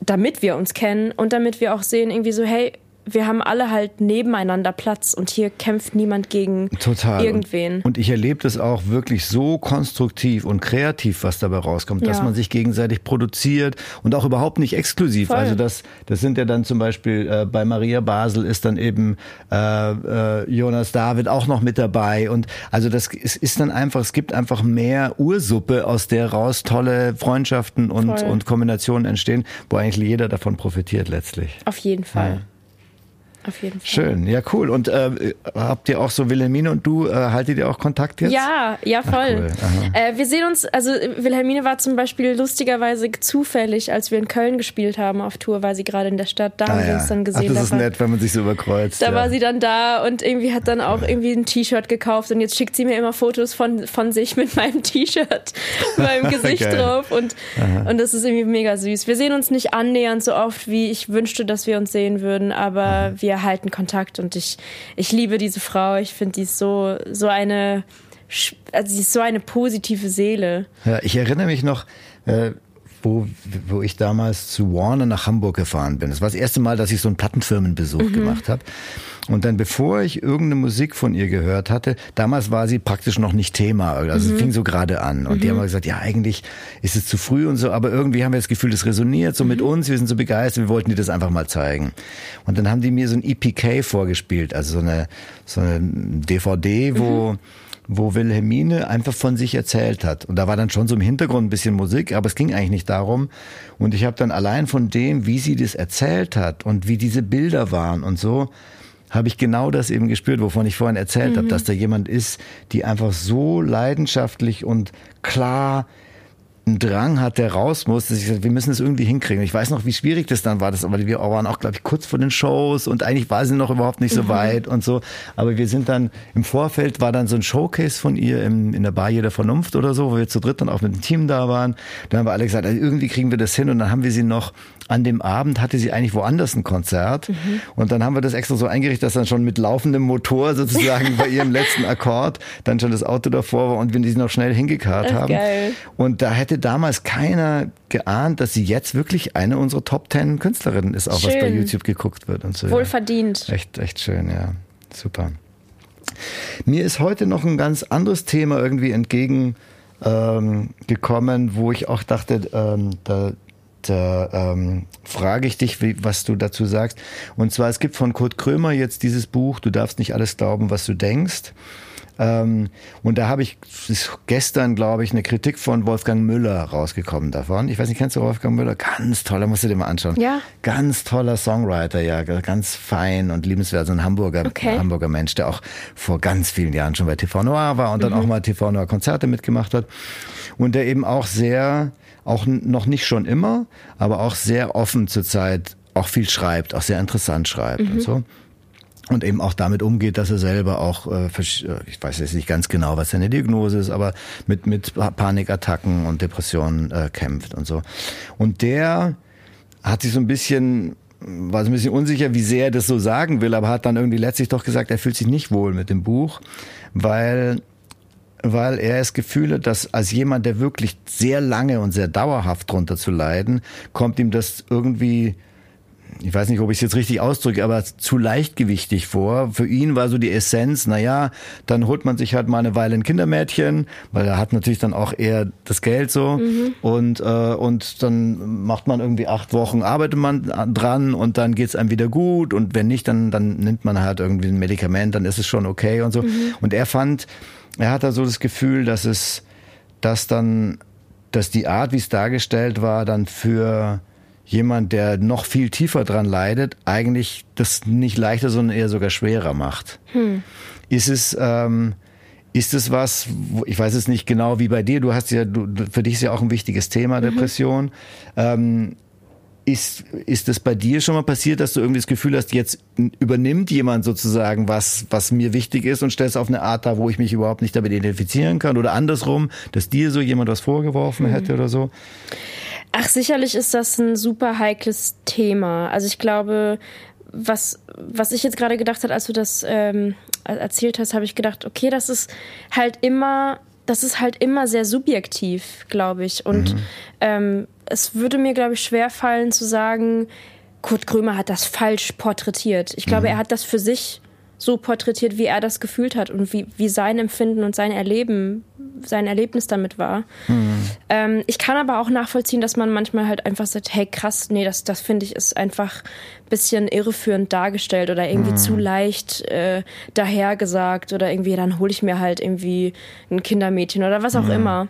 damit wir uns kennen und damit wir auch sehen, irgendwie so, hey, wir haben alle halt nebeneinander Platz und hier kämpft niemand gegen Total. irgendwen. Und, ich erlebe das auch wirklich so konstruktiv und kreativ, was dabei rauskommt, ja. dass man sich gegenseitig produziert und auch überhaupt nicht exklusiv. Voll. Also das, das sind ja dann zum Beispiel äh, bei Maria Basel ist dann eben äh, äh, Jonas David auch noch mit dabei und also das ist, ist dann einfach, es gibt einfach mehr Ursuppe, aus der raus tolle Freundschaften und, und Kombinationen entstehen, wo eigentlich jeder davon profitiert letztlich. Auf jeden Fall. Ja. Auf jeden Fall. Schön, ja cool. Und äh, habt ihr auch so Wilhelmine und du, äh, haltet ihr auch Kontakt jetzt? Ja, ja voll. Ach, cool. äh, wir sehen uns, also Wilhelmine war zum Beispiel lustigerweise zufällig, als wir in Köln gespielt haben auf Tour, war sie gerade in der Stadt, da ah, haben wir uns dann gesehen. Ach, das ist war, nett, wenn man sich so überkreuzt. Da ja. war sie dann da und irgendwie hat dann auch irgendwie ein T-Shirt gekauft und jetzt schickt sie mir immer Fotos von, von sich mit meinem T-Shirt, meinem Gesicht drauf und, und das ist irgendwie mega süß. Wir sehen uns nicht annähernd so oft, wie ich wünschte, dass wir uns sehen würden, aber mhm. wir halten Kontakt und ich, ich liebe diese Frau. Ich finde, die ist so, so eine, also sie ist so eine positive Seele. Ja, ich erinnere mich noch, äh, wo, wo ich damals zu Warner nach Hamburg gefahren bin. Das war das erste Mal, dass ich so einen Plattenfirmenbesuch mhm. gemacht habe. Und dann, bevor ich irgendeine Musik von ihr gehört hatte, damals war sie praktisch noch nicht Thema. Also mhm. es fing so gerade an. Und mhm. die haben gesagt, ja, eigentlich ist es zu früh und so, aber irgendwie haben wir das Gefühl, das resoniert so mit mhm. uns, wir sind so begeistert, wir wollten dir das einfach mal zeigen. Und dann haben die mir so ein EPK vorgespielt, also so eine, so eine DVD, wo mhm wo Wilhelmine einfach von sich erzählt hat. Und da war dann schon so im Hintergrund ein bisschen Musik, aber es ging eigentlich nicht darum. Und ich habe dann allein von dem, wie sie das erzählt hat und wie diese Bilder waren und so, habe ich genau das eben gespürt, wovon ich vorhin erzählt mhm. habe, dass da jemand ist, die einfach so leidenschaftlich und klar einen Drang hat, der raus muss, dass ich gesagt, wir müssen es irgendwie hinkriegen. Ich weiß noch, wie schwierig das dann war. Das, aber wir waren auch, glaube ich, kurz vor den Shows und eigentlich war sie noch überhaupt nicht so mhm. weit und so. Aber wir sind dann im Vorfeld war dann so ein Showcase von ihr im, in der Bar jeder Vernunft oder so, wo wir zu dritt dann auch mit dem Team da waren. Da haben wir alle gesagt, also irgendwie kriegen wir das hin und dann haben wir sie noch an dem Abend hatte sie eigentlich woanders ein Konzert. Mhm. Und dann haben wir das extra so eingerichtet, dass dann schon mit laufendem Motor sozusagen bei ihrem letzten Akkord dann schon das Auto davor war und wir sie noch schnell hingekarrt haben. Geil. Und da hätte damals keiner geahnt, dass sie jetzt wirklich eine unserer Top Ten Künstlerinnen ist, auch schön. was bei YouTube geguckt wird und so. Wohlverdient. Ja. Echt, echt schön, ja. Super. Mir ist heute noch ein ganz anderes Thema irgendwie entgegen ähm, gekommen, wo ich auch dachte, ähm, da da ähm, frage ich dich, wie, was du dazu sagst. Und zwar, es gibt von Kurt Krömer jetzt dieses Buch, Du darfst nicht alles glauben, was du denkst. Ähm, und da habe ich gestern, glaube ich, eine Kritik von Wolfgang Müller rausgekommen davon. Ich weiß nicht, kennst du Wolfgang Müller? Ganz toller, musst du dir mal anschauen. Ja. Ganz toller Songwriter, ja, ganz fein und liebenswert. So ein Hamburger, okay. Hamburger Mensch, der auch vor ganz vielen Jahren schon bei TV Noir war und dann mhm. auch mal TV Noir Konzerte mitgemacht hat. Und der eben auch sehr, auch noch nicht schon immer, aber auch sehr offen zurzeit auch viel schreibt, auch sehr interessant schreibt mhm. und so. Und eben auch damit umgeht, dass er selber auch, äh, äh, ich weiß jetzt nicht ganz genau, was seine Diagnose ist, aber mit, mit Panikattacken und Depressionen äh, kämpft und so. Und der hat sich so ein bisschen war so ein bisschen unsicher, wie sehr er das so sagen will, aber hat dann irgendwie letztlich doch gesagt, er fühlt sich nicht wohl mit dem Buch, weil weil er das Gefühl hat, dass als jemand, der wirklich sehr lange und sehr dauerhaft drunter zu leiden, kommt ihm das irgendwie ich weiß nicht, ob ich es jetzt richtig ausdrücke, aber zu leichtgewichtig vor. Für ihn war so die Essenz, naja, dann holt man sich halt mal eine Weile ein Kindermädchen, weil er hat natürlich dann auch eher das Geld so mhm. und, äh, und dann macht man irgendwie acht Wochen, arbeitet man dran und dann geht's einem wieder gut und wenn nicht, dann, dann nimmt man halt irgendwie ein Medikament, dann ist es schon okay und so. Mhm. Und er fand, er hat da so das Gefühl, dass es, dass dann, dass die Art, wie es dargestellt war, dann für jemand, der noch viel tiefer dran leidet, eigentlich das nicht leichter, sondern eher sogar schwerer macht. Hm. Ist es, ähm, ist es was, ich weiß es nicht genau wie bei dir, du hast ja, du, für dich ist ja auch ein wichtiges Thema, mhm. Depression. Mhm. Ähm, ist, ist das bei dir schon mal passiert, dass du irgendwie das Gefühl hast, jetzt übernimmt jemand sozusagen was, was mir wichtig ist und stellst auf eine Art da, wo ich mich überhaupt nicht damit identifizieren kann? Oder andersrum, dass dir so jemand was vorgeworfen mhm. hätte oder so? Ach, sicherlich ist das ein super heikles Thema. Also ich glaube, was, was ich jetzt gerade gedacht habe, als du das ähm, erzählt hast, habe ich gedacht, okay, das ist halt immer, das ist halt immer sehr subjektiv, glaube ich. Und mhm. ähm, es würde mir, glaube ich, schwer fallen zu sagen, Kurt Krömer hat das falsch porträtiert. Ich glaube, mhm. er hat das für sich so porträtiert, wie er das gefühlt hat und wie, wie sein Empfinden und sein Erleben, sein Erlebnis damit war. Mhm. Ähm, ich kann aber auch nachvollziehen, dass man manchmal halt einfach sagt, hey krass, nee, das, das finde ich ist einfach ein bisschen irreführend dargestellt oder irgendwie mhm. zu leicht äh, dahergesagt oder irgendwie, dann hole ich mir halt irgendwie ein Kindermädchen oder was auch mhm. immer.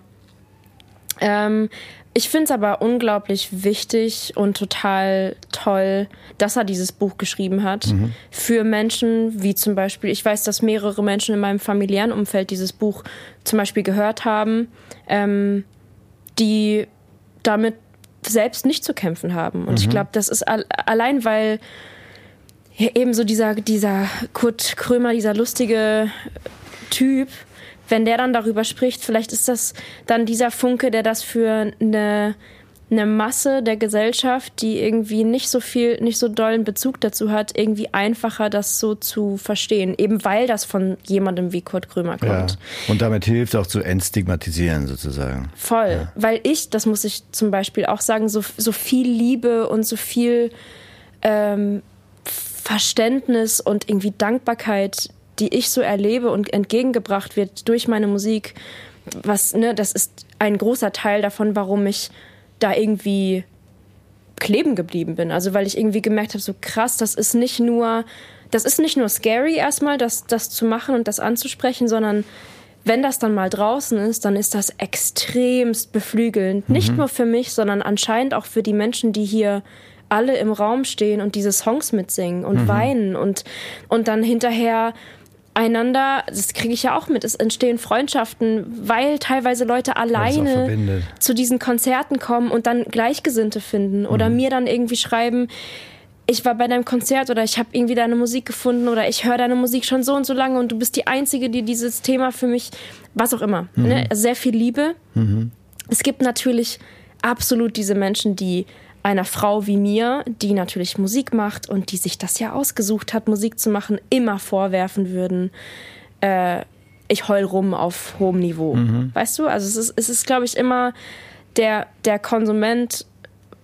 Ähm, ich finde es aber unglaublich wichtig und total toll, dass er dieses Buch geschrieben hat. Mhm. Für Menschen wie zum Beispiel, ich weiß, dass mehrere Menschen in meinem familiären Umfeld dieses Buch zum Beispiel gehört haben, ähm, die damit selbst nicht zu kämpfen haben. Und mhm. ich glaube, das ist allein, weil ja, eben so dieser, dieser Kurt Krömer, dieser lustige Typ, wenn der dann darüber spricht, vielleicht ist das dann dieser Funke, der das für eine, eine Masse der Gesellschaft, die irgendwie nicht so viel, nicht so dollen Bezug dazu hat, irgendwie einfacher, das so zu verstehen. Eben weil das von jemandem wie Kurt Krömer kommt. Ja. Und damit hilft auch zu entstigmatisieren sozusagen. Voll. Ja. Weil ich, das muss ich zum Beispiel auch sagen, so, so viel Liebe und so viel ähm, Verständnis und irgendwie Dankbarkeit die ich so erlebe und entgegengebracht wird durch meine Musik, was, ne, das ist ein großer Teil davon, warum ich da irgendwie kleben geblieben bin. Also weil ich irgendwie gemerkt habe, so krass, das ist nicht nur, das ist nicht nur scary erstmal, das, das zu machen und das anzusprechen, sondern wenn das dann mal draußen ist, dann ist das extremst beflügelnd. Mhm. Nicht nur für mich, sondern anscheinend auch für die Menschen, die hier alle im Raum stehen und diese Songs mitsingen und mhm. weinen und, und dann hinterher einander, das kriege ich ja auch mit, es entstehen Freundschaften, weil teilweise Leute alleine zu diesen Konzerten kommen und dann Gleichgesinnte finden oder mhm. mir dann irgendwie schreiben, ich war bei deinem Konzert oder ich habe irgendwie deine Musik gefunden oder ich höre deine Musik schon so und so lange und du bist die Einzige, die dieses Thema für mich, was auch immer, mhm. ne? sehr viel Liebe. Mhm. Es gibt natürlich absolut diese Menschen, die einer Frau wie mir, die natürlich Musik macht und die sich das ja ausgesucht hat, Musik zu machen, immer vorwerfen würden, äh, ich heul rum auf hohem Niveau. Mhm. Weißt du? Also es ist, es ist glaube ich, immer der, der Konsument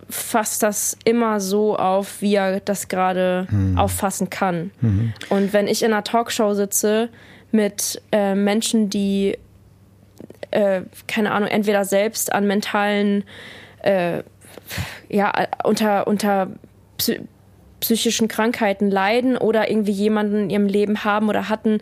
fasst das immer so auf, wie er das gerade mhm. auffassen kann. Mhm. Und wenn ich in einer Talkshow sitze mit äh, Menschen, die, äh, keine Ahnung, entweder selbst an mentalen äh, ja, unter, unter psychischen Krankheiten leiden oder irgendwie jemanden in ihrem Leben haben oder hatten,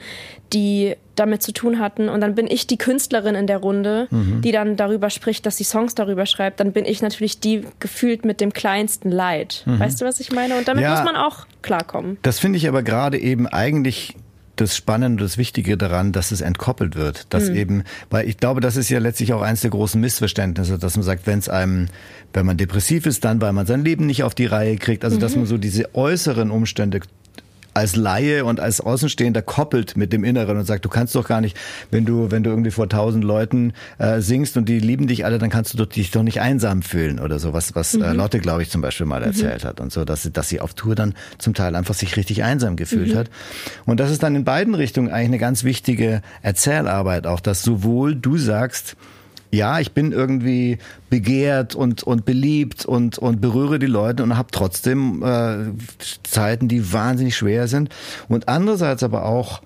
die damit zu tun hatten. Und dann bin ich die Künstlerin in der Runde, mhm. die dann darüber spricht, dass sie Songs darüber schreibt. Dann bin ich natürlich die gefühlt mit dem kleinsten Leid. Mhm. Weißt du, was ich meine? Und damit ja, muss man auch klarkommen. Das finde ich aber gerade eben eigentlich das Spannende, das Wichtige daran, dass es entkoppelt wird. Dass mhm. eben, weil ich glaube, das ist ja letztlich auch eines der großen Missverständnisse, dass man sagt, wenn es einem, wenn man depressiv ist, dann, weil man sein Leben nicht auf die Reihe kriegt. Also, mhm. dass man so diese äußeren Umstände als Laie und als Außenstehender koppelt mit dem Inneren und sagt, du kannst doch gar nicht, wenn du, wenn du irgendwie vor tausend Leuten äh, singst und die lieben dich alle, dann kannst du dich doch nicht einsam fühlen oder so, was, was äh, mhm. äh, Lotte, glaube ich, zum Beispiel mal mhm. erzählt mhm. hat und so, dass sie, dass sie auf Tour dann zum Teil einfach sich richtig einsam gefühlt mhm. hat. Und das ist dann in beiden Richtungen eigentlich eine ganz wichtige Erzählarbeit auch, dass sowohl du sagst, ja, ich bin irgendwie begehrt und, und beliebt und, und berühre die Leute und habe trotzdem äh, Zeiten, die wahnsinnig schwer sind. Und andererseits aber auch,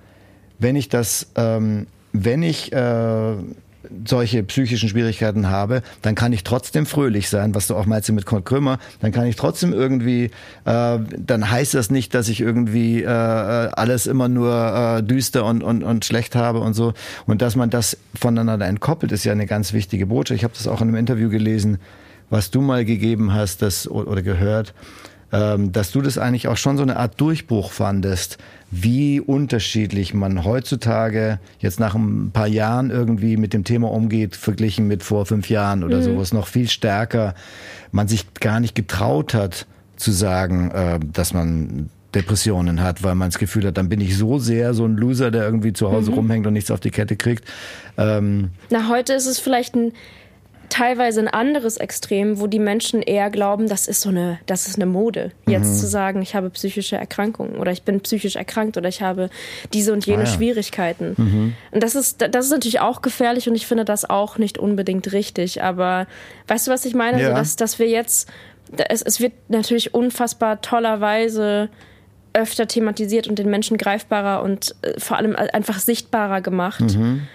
wenn ich das, ähm, wenn ich äh, solche psychischen Schwierigkeiten habe, dann kann ich trotzdem fröhlich sein, was du auch meinst mit Kurt Krömer, dann kann ich trotzdem irgendwie, äh, dann heißt das nicht, dass ich irgendwie äh, alles immer nur äh, düster und, und, und schlecht habe und so. Und dass man das voneinander entkoppelt, ist ja eine ganz wichtige Botschaft. Ich habe das auch in einem Interview gelesen, was du mal gegeben hast das, oder gehört, dass du das eigentlich auch schon so eine Art Durchbruch fandest, wie unterschiedlich man heutzutage jetzt nach ein paar Jahren irgendwie mit dem Thema umgeht, verglichen mit vor fünf Jahren oder mhm. sowas noch viel stärker man sich gar nicht getraut hat zu sagen, äh, dass man Depressionen hat, weil man das Gefühl hat, dann bin ich so sehr so ein Loser, der irgendwie zu Hause mhm. rumhängt und nichts auf die Kette kriegt. Ähm Na, heute ist es vielleicht ein teilweise ein anderes Extrem, wo die Menschen eher glauben, das ist so eine, das ist eine Mode. Jetzt mhm. zu sagen, ich habe psychische Erkrankungen oder ich bin psychisch erkrankt oder ich habe diese und jene ah, ja. Schwierigkeiten. Mhm. Und das ist, das ist natürlich auch gefährlich und ich finde das auch nicht unbedingt richtig. Aber weißt du, was ich meine? Ja. Also, dass, dass wir jetzt, es, es wird natürlich unfassbar tollerweise öfter thematisiert und den Menschen greifbarer und äh, vor allem einfach sichtbarer gemacht. Mhm.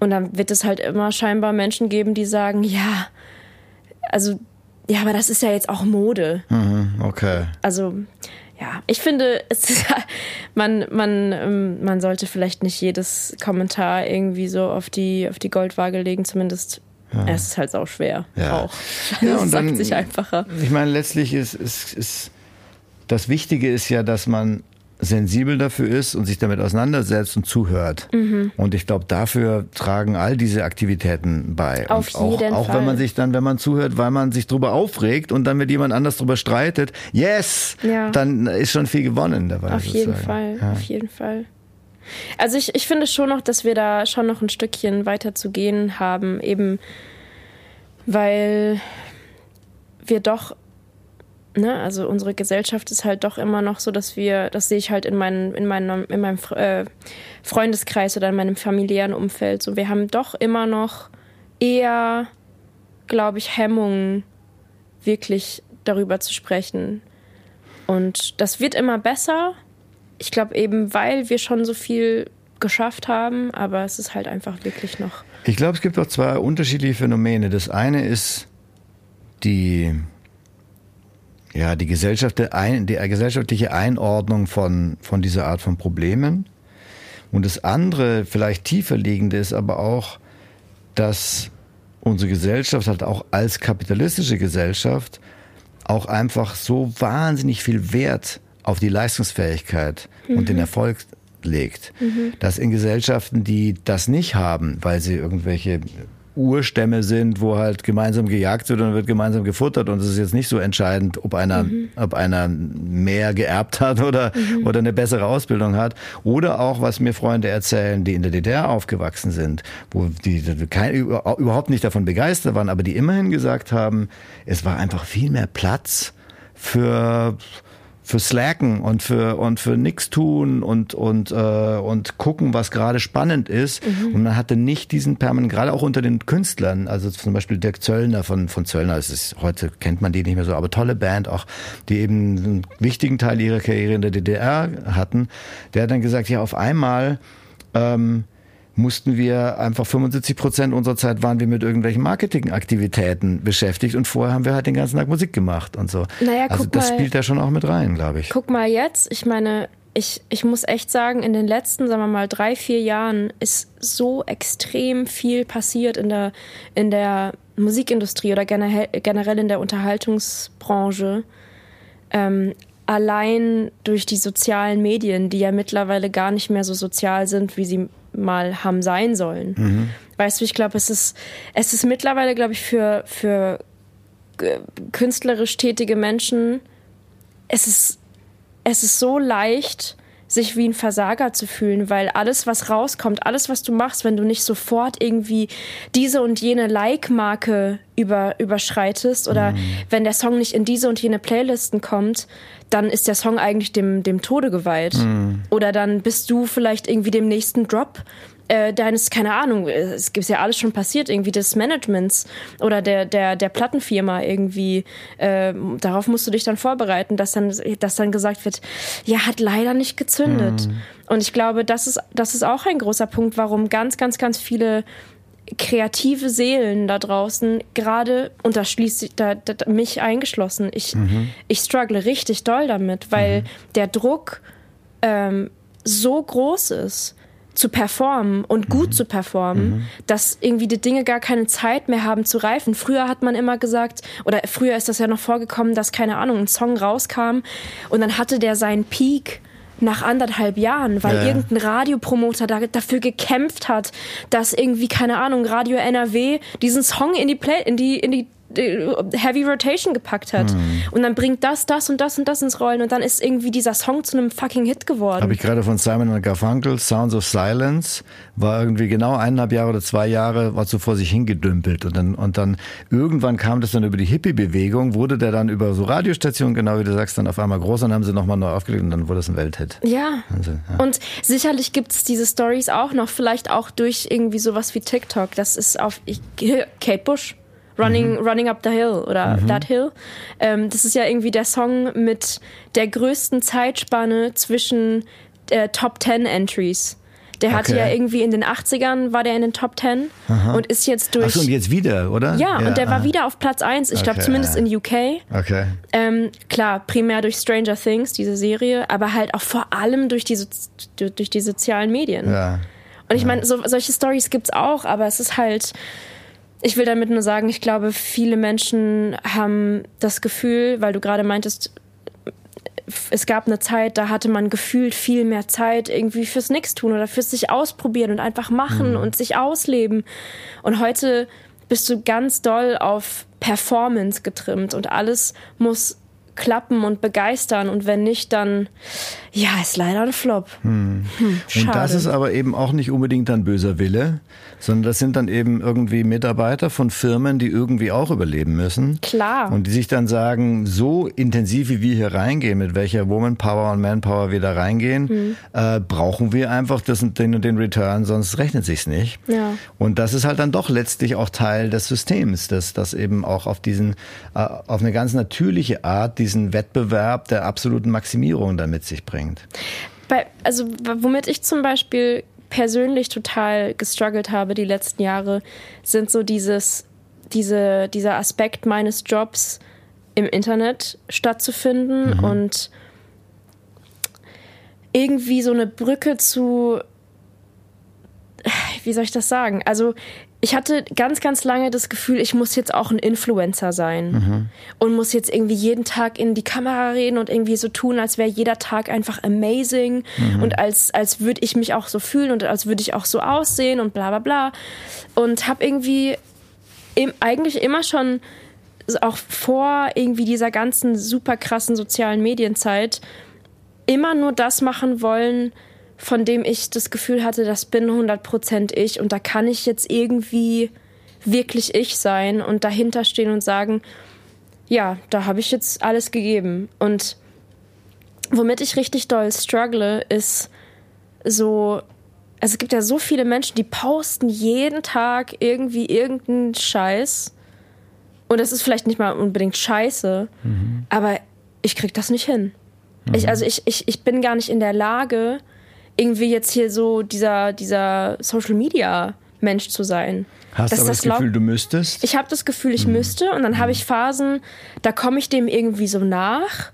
Und dann wird es halt immer scheinbar Menschen geben, die sagen, ja, also, ja, aber das ist ja jetzt auch Mode. Mhm, okay. Also, ja, ich finde, ist, man, man, ähm, man sollte vielleicht nicht jedes Kommentar irgendwie so auf die, auf die Goldwaage legen, zumindest Ja. Es ist halt auch schwer. Ja. Auch. Ja, und sagt dann, sich einfacher. Ich meine, letztlich ist, ist, ist das Wichtige ist ja, dass man sensibel dafür ist und sich damit auseinandersetzt und zuhört. Mhm. Und ich glaube, dafür tragen all diese Aktivitäten bei. Auf und jeden auch, auch Fall. wenn man sich dann, wenn man zuhört, weil man sich drüber aufregt und dann mit jemand anders drüber streitet, yes, Ja. dann ist schon viel gewonnen dabei. Auf jeden. Fall, Ja. auf jeden Fall. Also ich, ich finde schon noch, dass wir da schon noch ein Stückchen weiter zu gehen haben, eben weil wir doch, ne, also unsere Gesellschaft ist halt doch immer noch so, dass wir, das sehe ich halt in, meinen, in, meinem, in meinem äh, Freundeskreis oder in meinem familiären Umfeld, so wir haben doch immer noch eher, glaube ich, Hemmungen, wirklich darüber zu sprechen. Und das wird immer besser. Ich glaube eben, weil wir schon so viel geschafft haben, aber es ist halt einfach wirklich noch. Ich glaube, es gibt auch zwei unterschiedliche Phänomene. Das eine ist die, ja, die, Gesellschaft, die gesellschaftliche Einordnung von, von dieser Art von Problemen. Und das andere, vielleicht tiefer liegende, ist aber auch, dass unsere Gesellschaft halt auch als kapitalistische Gesellschaft auch einfach so wahnsinnig viel Wert auf die Leistungsfähigkeit und den Erfolg legt, dass in Gesellschaften, die das nicht haben, weil sie irgendwelche Urstämme sind, wo halt gemeinsam gejagt wird und wird gemeinsam gefuttert. Und es ist jetzt nicht so entscheidend, ob einer, ob einer mehr geerbt hat oder, oder eine bessere Ausbildung hat. Oder auch, was mir Freunde erzählen, die in der DDR aufgewachsen sind, wo die kein, überhaupt nicht davon begeistert waren, aber die immerhin gesagt haben, es war einfach viel mehr Platz für für Slacken und für und für nix tun und und äh, und gucken, was gerade spannend ist. Mhm. Und man hatte nicht diesen permanent, gerade auch unter den Künstlern, also zum Beispiel Dirk Zöllner von von Zöllner, es ist heute kennt man die nicht mehr so, aber tolle Band auch, die eben einen wichtigen Teil ihrer Karriere in der DDR hatten. Der hat dann gesagt, ja auf einmal ähm, mussten wir einfach 75 Prozent unserer Zeit waren wir mit irgendwelchen Marketingaktivitäten beschäftigt und vorher haben wir halt den ganzen Tag Musik gemacht und so. Naja, also das mal. spielt da schon auch mit rein, glaube ich. Guck mal jetzt, ich meine, ich, ich muss echt sagen, in den letzten, sagen wir mal, drei, vier Jahren ist so extrem viel passiert in der, in der Musikindustrie oder generell, generell in der Unterhaltungsbranche. Ähm, allein durch die sozialen Medien, die ja mittlerweile gar nicht mehr so sozial sind, wie sie mal haben sein sollen. Weißt du, ich glaube, es ist, es ist mittlerweile, glaube ich, für, für äh, künstlerisch tätige Menschen, es ist, es ist so leicht, sich wie ein Versager zu fühlen, weil alles, was rauskommt, alles, was du machst, wenn du nicht sofort irgendwie diese und jene Like-Marke über, überschreitest oder wenn der Song nicht in diese und jene Playlisten kommt, dann ist der Song eigentlich dem, dem Tode geweiht. Oder dann bist du vielleicht irgendwie dem nächsten Drop äh, deines, keine Ahnung, es gibt ja alles schon passiert, irgendwie des Managements oder der, der, der Plattenfirma irgendwie. Äh, darauf musst du dich dann vorbereiten, dass dann, dass dann gesagt wird, ja, hat leider nicht gezündet. Und ich glaube, das ist, das ist auch ein großer Punkt, warum ganz, ganz, ganz viele kreative Seelen da draußen gerade, und da schließt sich da, da, mich eingeschlossen, ich, ich struggle richtig doll damit, weil der Druck ähm, so groß ist zu performen und gut zu performen, dass irgendwie die Dinge gar keine Zeit mehr haben zu reifen. Früher hat man immer gesagt, oder früher ist das ja noch vorgekommen, dass, keine Ahnung, ein Song rauskam und dann hatte der seinen Peak nach anderthalb Jahren, weil Ja, irgendein Radiopromoter da, dafür gekämpft hat, dass irgendwie, keine Ahnung, Radio NRW diesen Song in die Play, in die, in die Heavy Rotation gepackt hat. Hm. Und dann bringt das, das und das und das ins Rollen und dann ist irgendwie dieser Song zu einem fucking Hit geworden. Habe ich gerade von Simon und Garfunkel, Sounds of Silence, war irgendwie genau eineinhalb Jahre oder zwei Jahre, war so vor sich hingedümpelt. Und dann, und dann irgendwann kam das dann über die Hippie-Bewegung, wurde der dann über so Radiostationen, genau wie du sagst, dann auf einmal groß und dann haben sie nochmal neu aufgelegt und dann wurde es ein Welthit. Ja. Also, ja. Und sicherlich gibt es diese Stories auch noch, vielleicht auch durch irgendwie sowas wie TikTok. Das ist auf ich, Kate Bush. Running, Running Up the Hill oder That Hill. Ähm, das ist ja irgendwie der Song mit der größten Zeitspanne zwischen äh, Top 10 Entries. Der hatte Okay. ja irgendwie in den 80ern war der in den Top 10 und ist jetzt durch. Achso, und jetzt wieder, oder? ja, und der war ah. wieder auf Platz 1, ich glaube Okay, zumindest ja. in UK. Okay. Ähm, klar, primär durch Stranger Things, diese Serie, aber halt auch vor allem durch die, durch die sozialen Medien. Ja. Und ich meine, so, solche Stories gibt's auch, aber es ist halt, ich will damit nur sagen, ich glaube, viele Menschen haben das Gefühl, weil du gerade meintest, es gab eine Zeit, da hatte man gefühlt viel mehr Zeit irgendwie fürs Nix-Tun oder fürs sich ausprobieren und einfach machen mhm. und sich ausleben. Und heute bist du ganz doll auf Performance getrimmt und alles muss klappen und begeistern und wenn nicht, dann ja, ist leider ein Flop. Hm. Hm, und das ist aber eben auch nicht unbedingt ein böser Wille, sondern das sind dann eben irgendwie Mitarbeiter von Firmen, die irgendwie auch überleben müssen. Klar. Und die sich dann sagen, so intensiv wie wir hier reingehen, mit welcher Woman Power und Manpower wir da reingehen, hm. äh, brauchen wir einfach das und den und den Return, sonst rechnet sich's nicht. Ja. Und das ist halt dann doch letztlich auch Teil des Systems, dass das eben auch auf diesen, äh, auf eine ganz natürliche Art diesen Wettbewerb der absoluten Maximierung damit sich bringt. Bei, also womit ich zum Beispiel persönlich total gestruggelt habe die letzten Jahre, sind so dieses, diese, dieser Aspekt meines Jobs im Internet stattzufinden mhm. und irgendwie so eine Brücke zu, wie soll ich das sagen? Also ich hatte ganz, ganz lange das Gefühl, ich muss jetzt auch ein Influencer sein mhm. und muss jetzt irgendwie jeden Tag in die Kamera reden und irgendwie so tun, als wäre jeder Tag einfach amazing mhm. und als, als würde ich mich auch so fühlen und als würde ich auch so aussehen und bla bla bla. Und habe irgendwie im, eigentlich immer schon auch vor irgendwie dieser ganzen super krassen sozialen Medienzeit immer nur das machen wollen, von dem ich das Gefühl hatte, das bin 100% ich und da kann ich jetzt irgendwie wirklich ich sein und dahinter stehen und sagen, ja, da habe ich jetzt alles gegeben. Und womit ich richtig doll struggle, ist so, also es gibt ja so viele Menschen, die posten jeden Tag irgendwie irgendeinen Scheiß. Und das ist vielleicht nicht mal unbedingt scheiße, mhm. aber ich krieg das nicht hin. Mhm. Ich, also ich, ich, ich bin gar nicht in der Lage, irgendwie jetzt hier so dieser, dieser Social Media Mensch zu sein. Hast du das, das Gefühl, du müsstest? Ich habe das Gefühl, ich mhm. müsste und dann habe ich Phasen, da komme ich dem irgendwie so nach.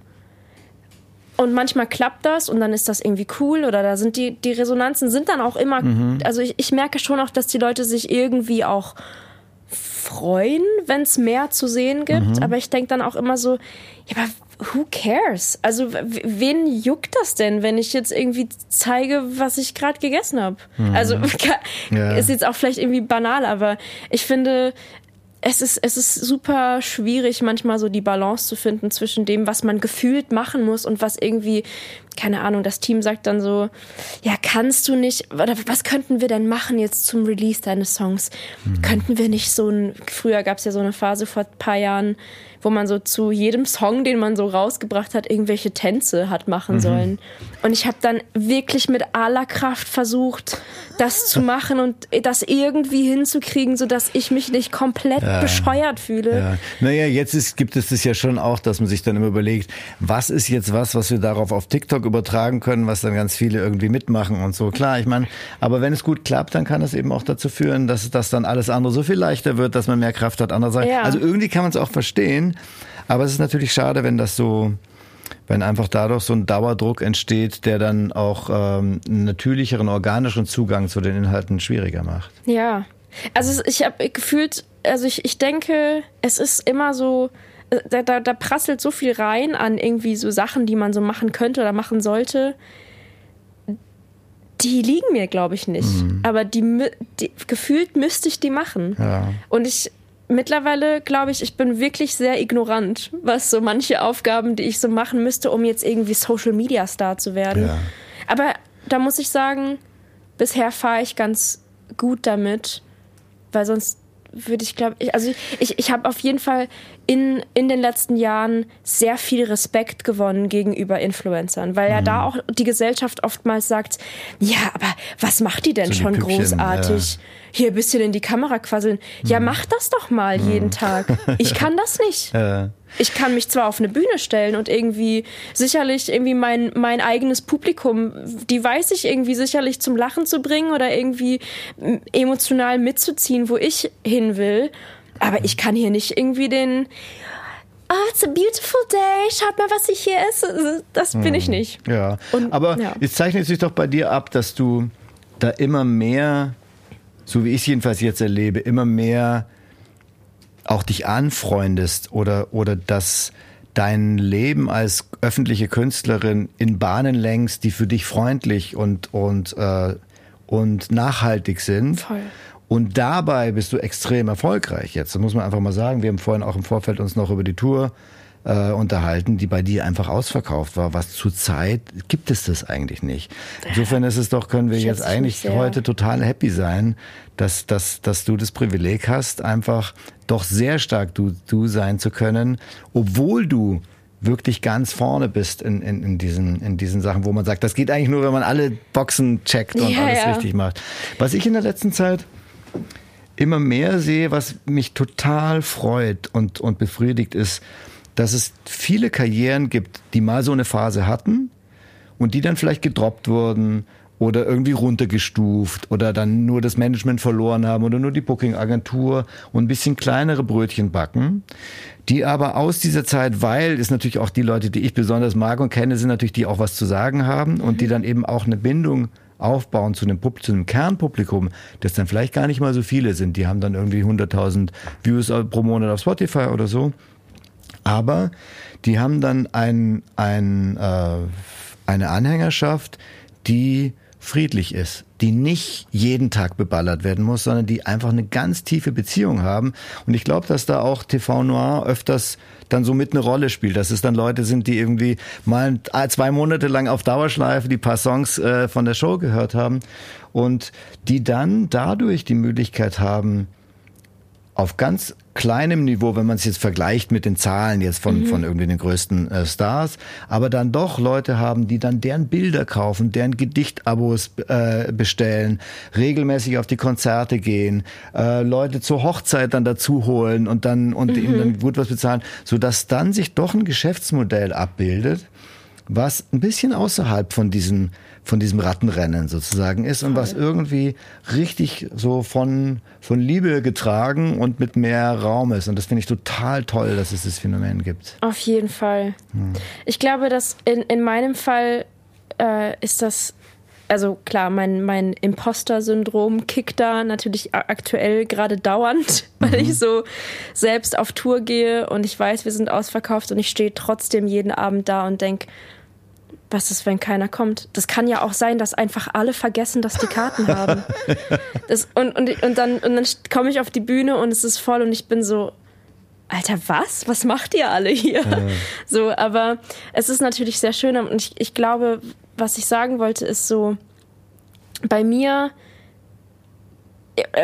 Und manchmal klappt das und dann ist das irgendwie cool oder da sind die, die Resonanzen sind dann auch immer, mhm. also ich, ich merke schon auch, dass die Leute sich irgendwie auch freuen, wenn es mehr zu sehen gibt. Mhm. Aber ich denke dann auch immer so, ja, aber who cares? Also wen juckt das denn, wenn ich jetzt irgendwie zeige, was ich gerade gegessen habe? Mhm. Also ja. ist jetzt auch vielleicht irgendwie banal, aber ich finde, es ist, es ist super schwierig, manchmal so die Balance zu finden zwischen dem, was man gefühlt machen muss und was irgendwie, keine Ahnung, das Team sagt dann so, ja, kannst du nicht, oder was könnten wir denn machen jetzt zum Release deines Songs? Mhm. Könnten wir nicht so ein, früher gab es ja so eine Phase vor ein paar Jahren, wo man so zu jedem Song, den man so rausgebracht hat, irgendwelche Tänze hat machen mhm. sollen. Und ich habe dann wirklich mit aller Kraft versucht, das zu machen und das irgendwie hinzukriegen, sodass ich mich nicht komplett ja. bescheuert fühle. Ja. Naja, jetzt ist, gibt es das ja schon auch, dass man sich dann immer überlegt, was ist jetzt was, was wir darauf auf TikTok übertragen können, was dann ganz viele irgendwie mitmachen und so. Klar, ich meine, aber wenn es gut klappt, dann kann es eben auch dazu führen, dass das dann alles andere so viel leichter wird, dass man mehr Kraft hat. Andererseits, ja. also irgendwie kann man es auch verstehen, aber es ist natürlich schade, wenn das so, wenn einfach dadurch so ein Dauerdruck entsteht, der dann auch ähm, einen natürlicheren, organischen Zugang zu den Inhalten schwieriger macht. Ja, also ich habe gefühlt, also ich, ich denke, es ist immer so, äh, da, da, da prasselt so viel rein an irgendwie so Sachen, die man so machen könnte oder machen sollte. Die liegen mir, glaube ich, nicht. Mhm. Aber die, die, gefühlt müsste ich die machen. Ja. Und ich mittlerweile glaube ich, ich bin wirklich sehr ignorant, was so manche Aufgaben, die ich so machen müsste, um jetzt irgendwie Social Media Star zu werden. Ja. Aber da muss ich sagen, bisher fahre ich ganz gut damit, weil sonst würde ich glaube ich, also ich, ich, habe auf jeden Fall in, in den letzten Jahren sehr viel Respekt gewonnen gegenüber Influencern, weil ja mhm. da auch die Gesellschaft oftmals sagt, ja, aber was macht die denn so schon Püppchen, großartig? Ja. Hier ein bisschen in die Kamera quasseln. Mhm. Ja, mach das doch mal mhm. jeden Tag. Ich kann das nicht. Ich kann mich zwar auf eine Bühne stellen und irgendwie sicherlich irgendwie mein, mein eigenes Publikum, die weiß ich irgendwie sicherlich zum Lachen zu bringen oder irgendwie emotional mitzuziehen, wo ich hin will. Aber ich kann hier nicht irgendwie den Oh, it's a beautiful day. Schaut mal, was ich hier esse. Das bin hm. ich nicht. Ja. Und, Aber ja. es zeichnet sich doch bei dir ab, dass du da immer mehr, so wie ich es jedenfalls jetzt erlebe, immer mehr auch dich anfreundest oder, oder dass dein Leben als öffentliche Künstlerin in Bahnen lenkst, die für dich freundlich und, und, äh, und nachhaltig sind. Voll. Und dabei bist du extrem erfolgreich jetzt. Das muss man einfach mal sagen. Wir haben vorhin auch im Vorfeld uns noch über die Tour äh, unterhalten, die bei dir einfach ausverkauft war. Was zurzeit gibt es das eigentlich nicht. Insofern ist es doch, können wir jetzt eigentlich heute total happy sein, dass, dass, dass du das Privileg hast, einfach doch sehr stark du, du sein zu können, obwohl du wirklich ganz vorne bist in, in, in, diesen, in diesen Sachen, wo man sagt, das geht eigentlich nur, wenn man alle Boxen checkt und ja, alles ja. richtig macht. Was ich in der letzten Zeit immer mehr sehe, was mich total freut und, und befriedigt, ist, dass es viele Karrieren gibt, die mal so eine Phase hatten und die dann vielleicht gedroppt wurden oder irgendwie runtergestuft oder dann nur das Management verloren haben oder nur die Booking-Agentur und ein bisschen kleinere Brötchen backen, die aber aus dieser Zeit, weil es natürlich auch die Leute, die ich besonders mag und kenne, sind natürlich die auch was zu sagen haben und die dann eben auch eine Bindung aufbauen zu einem, zu einem Kernpublikum, das dann vielleicht gar nicht mal so viele sind. Die haben dann irgendwie 100.000 Views pro Monat auf Spotify oder so. Aber die haben dann ein, ein, äh, eine Anhängerschaft, die friedlich ist, die nicht jeden Tag beballert werden muss, sondern die einfach eine ganz tiefe Beziehung haben. Und ich glaube, dass da auch TV Noir öfters dann so mit eine Rolle spielt, dass es dann Leute sind, die irgendwie mal zwei Monate lang auf Dauerschleife die paar Songs äh, von der Show gehört haben und die dann dadurch die Möglichkeit haben, auf ganz kleinem Niveau, wenn man es jetzt vergleicht mit den Zahlen jetzt von, mhm. von irgendwie den größten äh, Stars, aber dann doch Leute haben, die dann deren Bilder kaufen, deren Gedichtabos äh, bestellen, regelmäßig auf die Konzerte gehen, äh, Leute zur Hochzeit dann dazu holen und dann und mhm. ihnen dann gut was bezahlen, so dass dann sich doch ein Geschäftsmodell abbildet, was ein bisschen außerhalb von diesem von diesem Rattenrennen sozusagen ist Voll. und was irgendwie richtig so von, von Liebe getragen und mit mehr Raum ist. Und das finde ich total toll, dass es das Phänomen gibt. Auf jeden Fall. Hm. Ich glaube, dass in, in meinem Fall äh, ist das also klar, mein, mein Imposter-Syndrom kickt da natürlich aktuell gerade dauernd, weil mhm. ich so selbst auf Tour gehe und ich weiß, wir sind ausverkauft und ich stehe trotzdem jeden Abend da und denke, was ist, wenn keiner kommt? Das kann ja auch sein, dass einfach alle vergessen, dass die Karten haben. Das, und, und, und dann, und dann komme ich auf die Bühne und es ist voll und ich bin so, Alter, was? Was macht ihr alle hier? Ja. So, aber es ist natürlich sehr schön und ich, ich glaube, was ich sagen wollte, ist so, bei mir,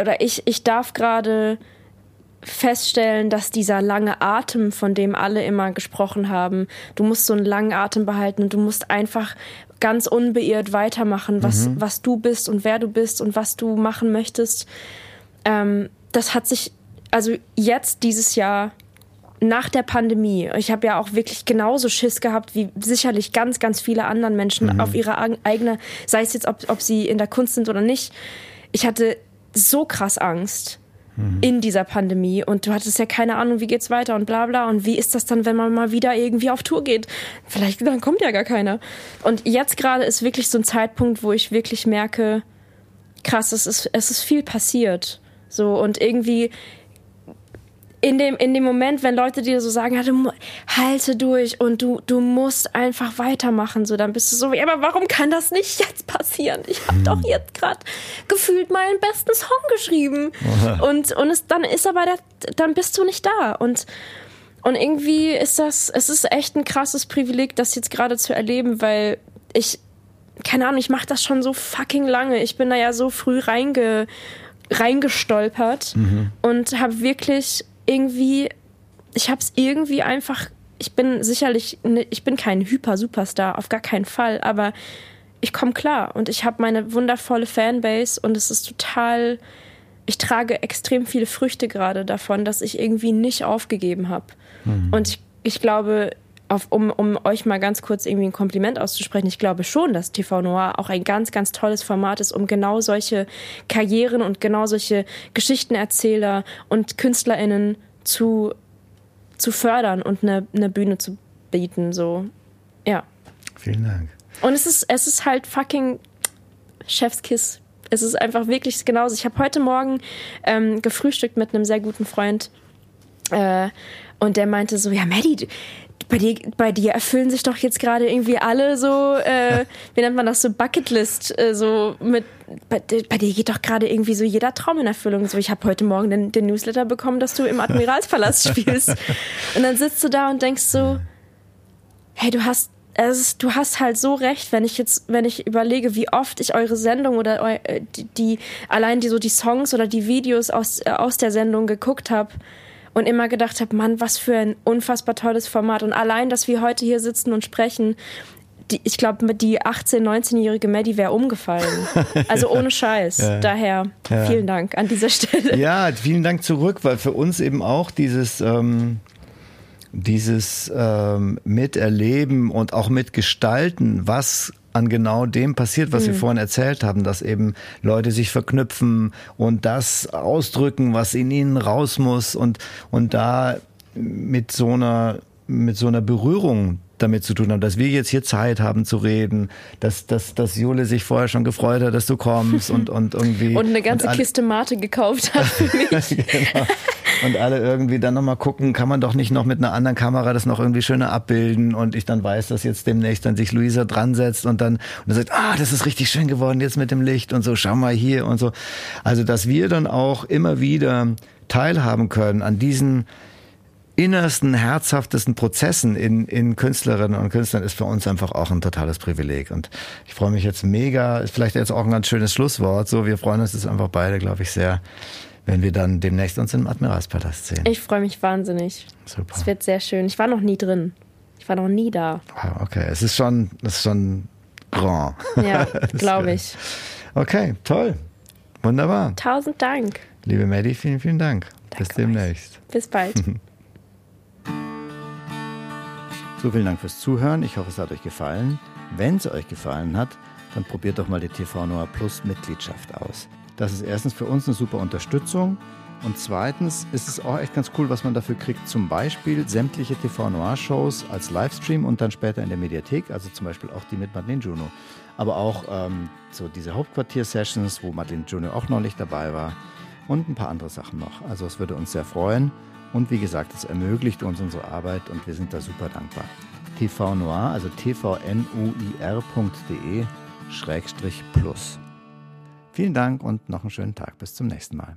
oder ich, ich darf gerade feststellen, dass dieser lange Atem, von dem alle immer gesprochen haben, du musst so einen langen Atem behalten und du musst einfach ganz unbeirrt weitermachen, was, mhm. was du bist und wer du bist und was du machen möchtest. Ähm, das hat sich, also jetzt dieses Jahr nach der Pandemie, ich habe ja auch wirklich genauso Schiss gehabt wie sicherlich ganz, ganz viele andere Menschen mhm. auf ihre eigene, sei es jetzt, ob, ob sie in der Kunst sind oder nicht. Ich hatte so krass Angst mhm. in dieser Pandemie und du hattest ja keine Ahnung, wie geht's weiter und bla bla und wie ist das dann, wenn man mal wieder irgendwie auf Tour geht? Vielleicht dann kommt ja gar keiner. Und jetzt gerade ist wirklich so ein Zeitpunkt, wo ich wirklich merke, krass, es ist, es ist viel passiert. So und irgendwie in dem, in dem Moment, wenn Leute dir so sagen, ja, du, halte durch und du, du musst einfach weitermachen, so, dann bist du so, ja, aber warum kann das nicht jetzt passieren? Ich habe hm. doch jetzt gerade gefühlt meinen besten Song geschrieben. Und, und es, dann ist aber, der, dann bist du nicht da. Und, und irgendwie ist das, es ist echt ein krasses Privileg, das jetzt gerade zu erleben, weil ich, keine Ahnung, ich mache das schon so fucking lange. Ich bin da ja so früh reinge, reingestolpert mhm. und habe wirklich irgendwie, ich habe es irgendwie einfach, ich bin sicherlich, ne, ich bin kein Hyper-Superstar, auf gar keinen Fall, aber ich komme klar und ich habe meine wundervolle Fanbase und es ist total, ich trage extrem viele Früchte gerade davon, dass ich irgendwie nicht aufgegeben habe. Mhm. Und ich, ich glaube, auf, um, um euch mal ganz kurz irgendwie ein Kompliment auszusprechen, ich glaube schon, dass TV Noir auch ein ganz, ganz tolles Format ist, um genau solche Karrieren und genau solche Geschichtenerzähler und KünstlerInnen zu, zu fördern und eine, eine Bühne zu bieten. So, ja. Vielen Dank. Und es ist, es ist halt fucking Chefskiss. Es ist einfach wirklich genauso. Ich habe heute Morgen ähm, gefrühstückt mit einem sehr guten Freund Äh, und der meinte so, ja, Maddie, bei dir, bei dir erfüllen sich doch jetzt gerade irgendwie alle so, äh, wie nennt man das, so Bucketlist, äh, so mit, bei, bei, dir geht doch gerade irgendwie so jeder Traum in Erfüllung. So, ich habe heute Morgen den, den, Newsletter bekommen, dass du im Admiralspalast spielst. Und dann sitzt du da und denkst so, hey, du hast es, du hast halt so recht, wenn ich jetzt, wenn ich überlege, wie oft ich eure Sendung oder eu, äh, die, die, allein die so die Songs oder die Videos aus, äh, aus der Sendung geguckt habe und immer gedacht habe, Mann, was für ein unfassbar tolles Format. Und allein, dass wir heute hier sitzen und sprechen, die, ich glaube, die 18-, 19-jährige Maddie wäre umgefallen. Also ohne Scheiß. Ja. Daher ja. vielen Dank an dieser Stelle. Ja, vielen Dank zurück, weil für uns eben auch dieses, ähm, dieses ähm, Miterleben und auch mitgestalten, was an genau dem passiert, was mhm. wir vorhin erzählt haben, dass eben Leute sich verknüpfen und das ausdrücken, was in ihnen raus muss und, und da mit so einer, mit so einer Berührung damit zu tun haben, dass wir jetzt hier Zeit haben zu reden, dass, dass, dass Jule sich vorher schon gefreut hat, dass du kommst und, und irgendwie. Und eine ganze und Kiste Mate gekauft hat für mich. genau. Und alle irgendwie dann nochmal gucken, kann man doch nicht noch mit einer anderen Kamera das noch irgendwie schöner abbilden und ich dann weiß, dass jetzt demnächst dann sich Luisa dran setzt und dann, und dann sagt, ah, das ist richtig schön geworden jetzt mit dem Licht und so, schau mal hier und so. Also, dass wir dann auch immer wieder teilhaben können an diesen innersten, herzhaftesten Prozessen in, in Künstlerinnen und Künstlern ist für uns einfach auch ein totales Privileg. Und ich freue mich jetzt mega, ist vielleicht jetzt auch ein ganz schönes Schlusswort. So, wir freuen uns jetzt einfach beide, glaube ich, sehr, wenn wir dann demnächst uns im Admiralspalast sehen. Ich freue mich wahnsinnig. Super. Es wird sehr schön. Ich war noch nie drin. Ich war noch nie da. Wow, okay, es ist schon, es ist schon grand. Ja, glaube ich. Okay, toll. Wunderbar. Tausend Dank. Liebe Maddie, vielen, vielen Dank. Danke Bis demnächst. Euch. Bis bald. So, vielen Dank fürs Zuhören. Ich hoffe, es hat euch gefallen. Wenn es euch gefallen hat, dann probiert doch mal die TV Noir Plus Mitgliedschaft aus. Das ist erstens für uns eine super Unterstützung und zweitens ist es auch echt ganz cool, was man dafür kriegt. Zum Beispiel sämtliche TV Noir Shows als Livestream und dann später in der Mediathek, also zum Beispiel auch die mit Madeleine Juno. Aber auch ähm, so diese Hauptquartier-Sessions, wo Madeleine Juno auch neulich dabei war und ein paar andere Sachen noch. Also es würde uns sehr freuen. Und wie gesagt, es ermöglicht uns unsere Arbeit und wir sind da super dankbar. TV Noir, also tvnuir.de Schrägstrich plus. Vielen Dank und noch einen schönen Tag. Bis zum nächsten Mal.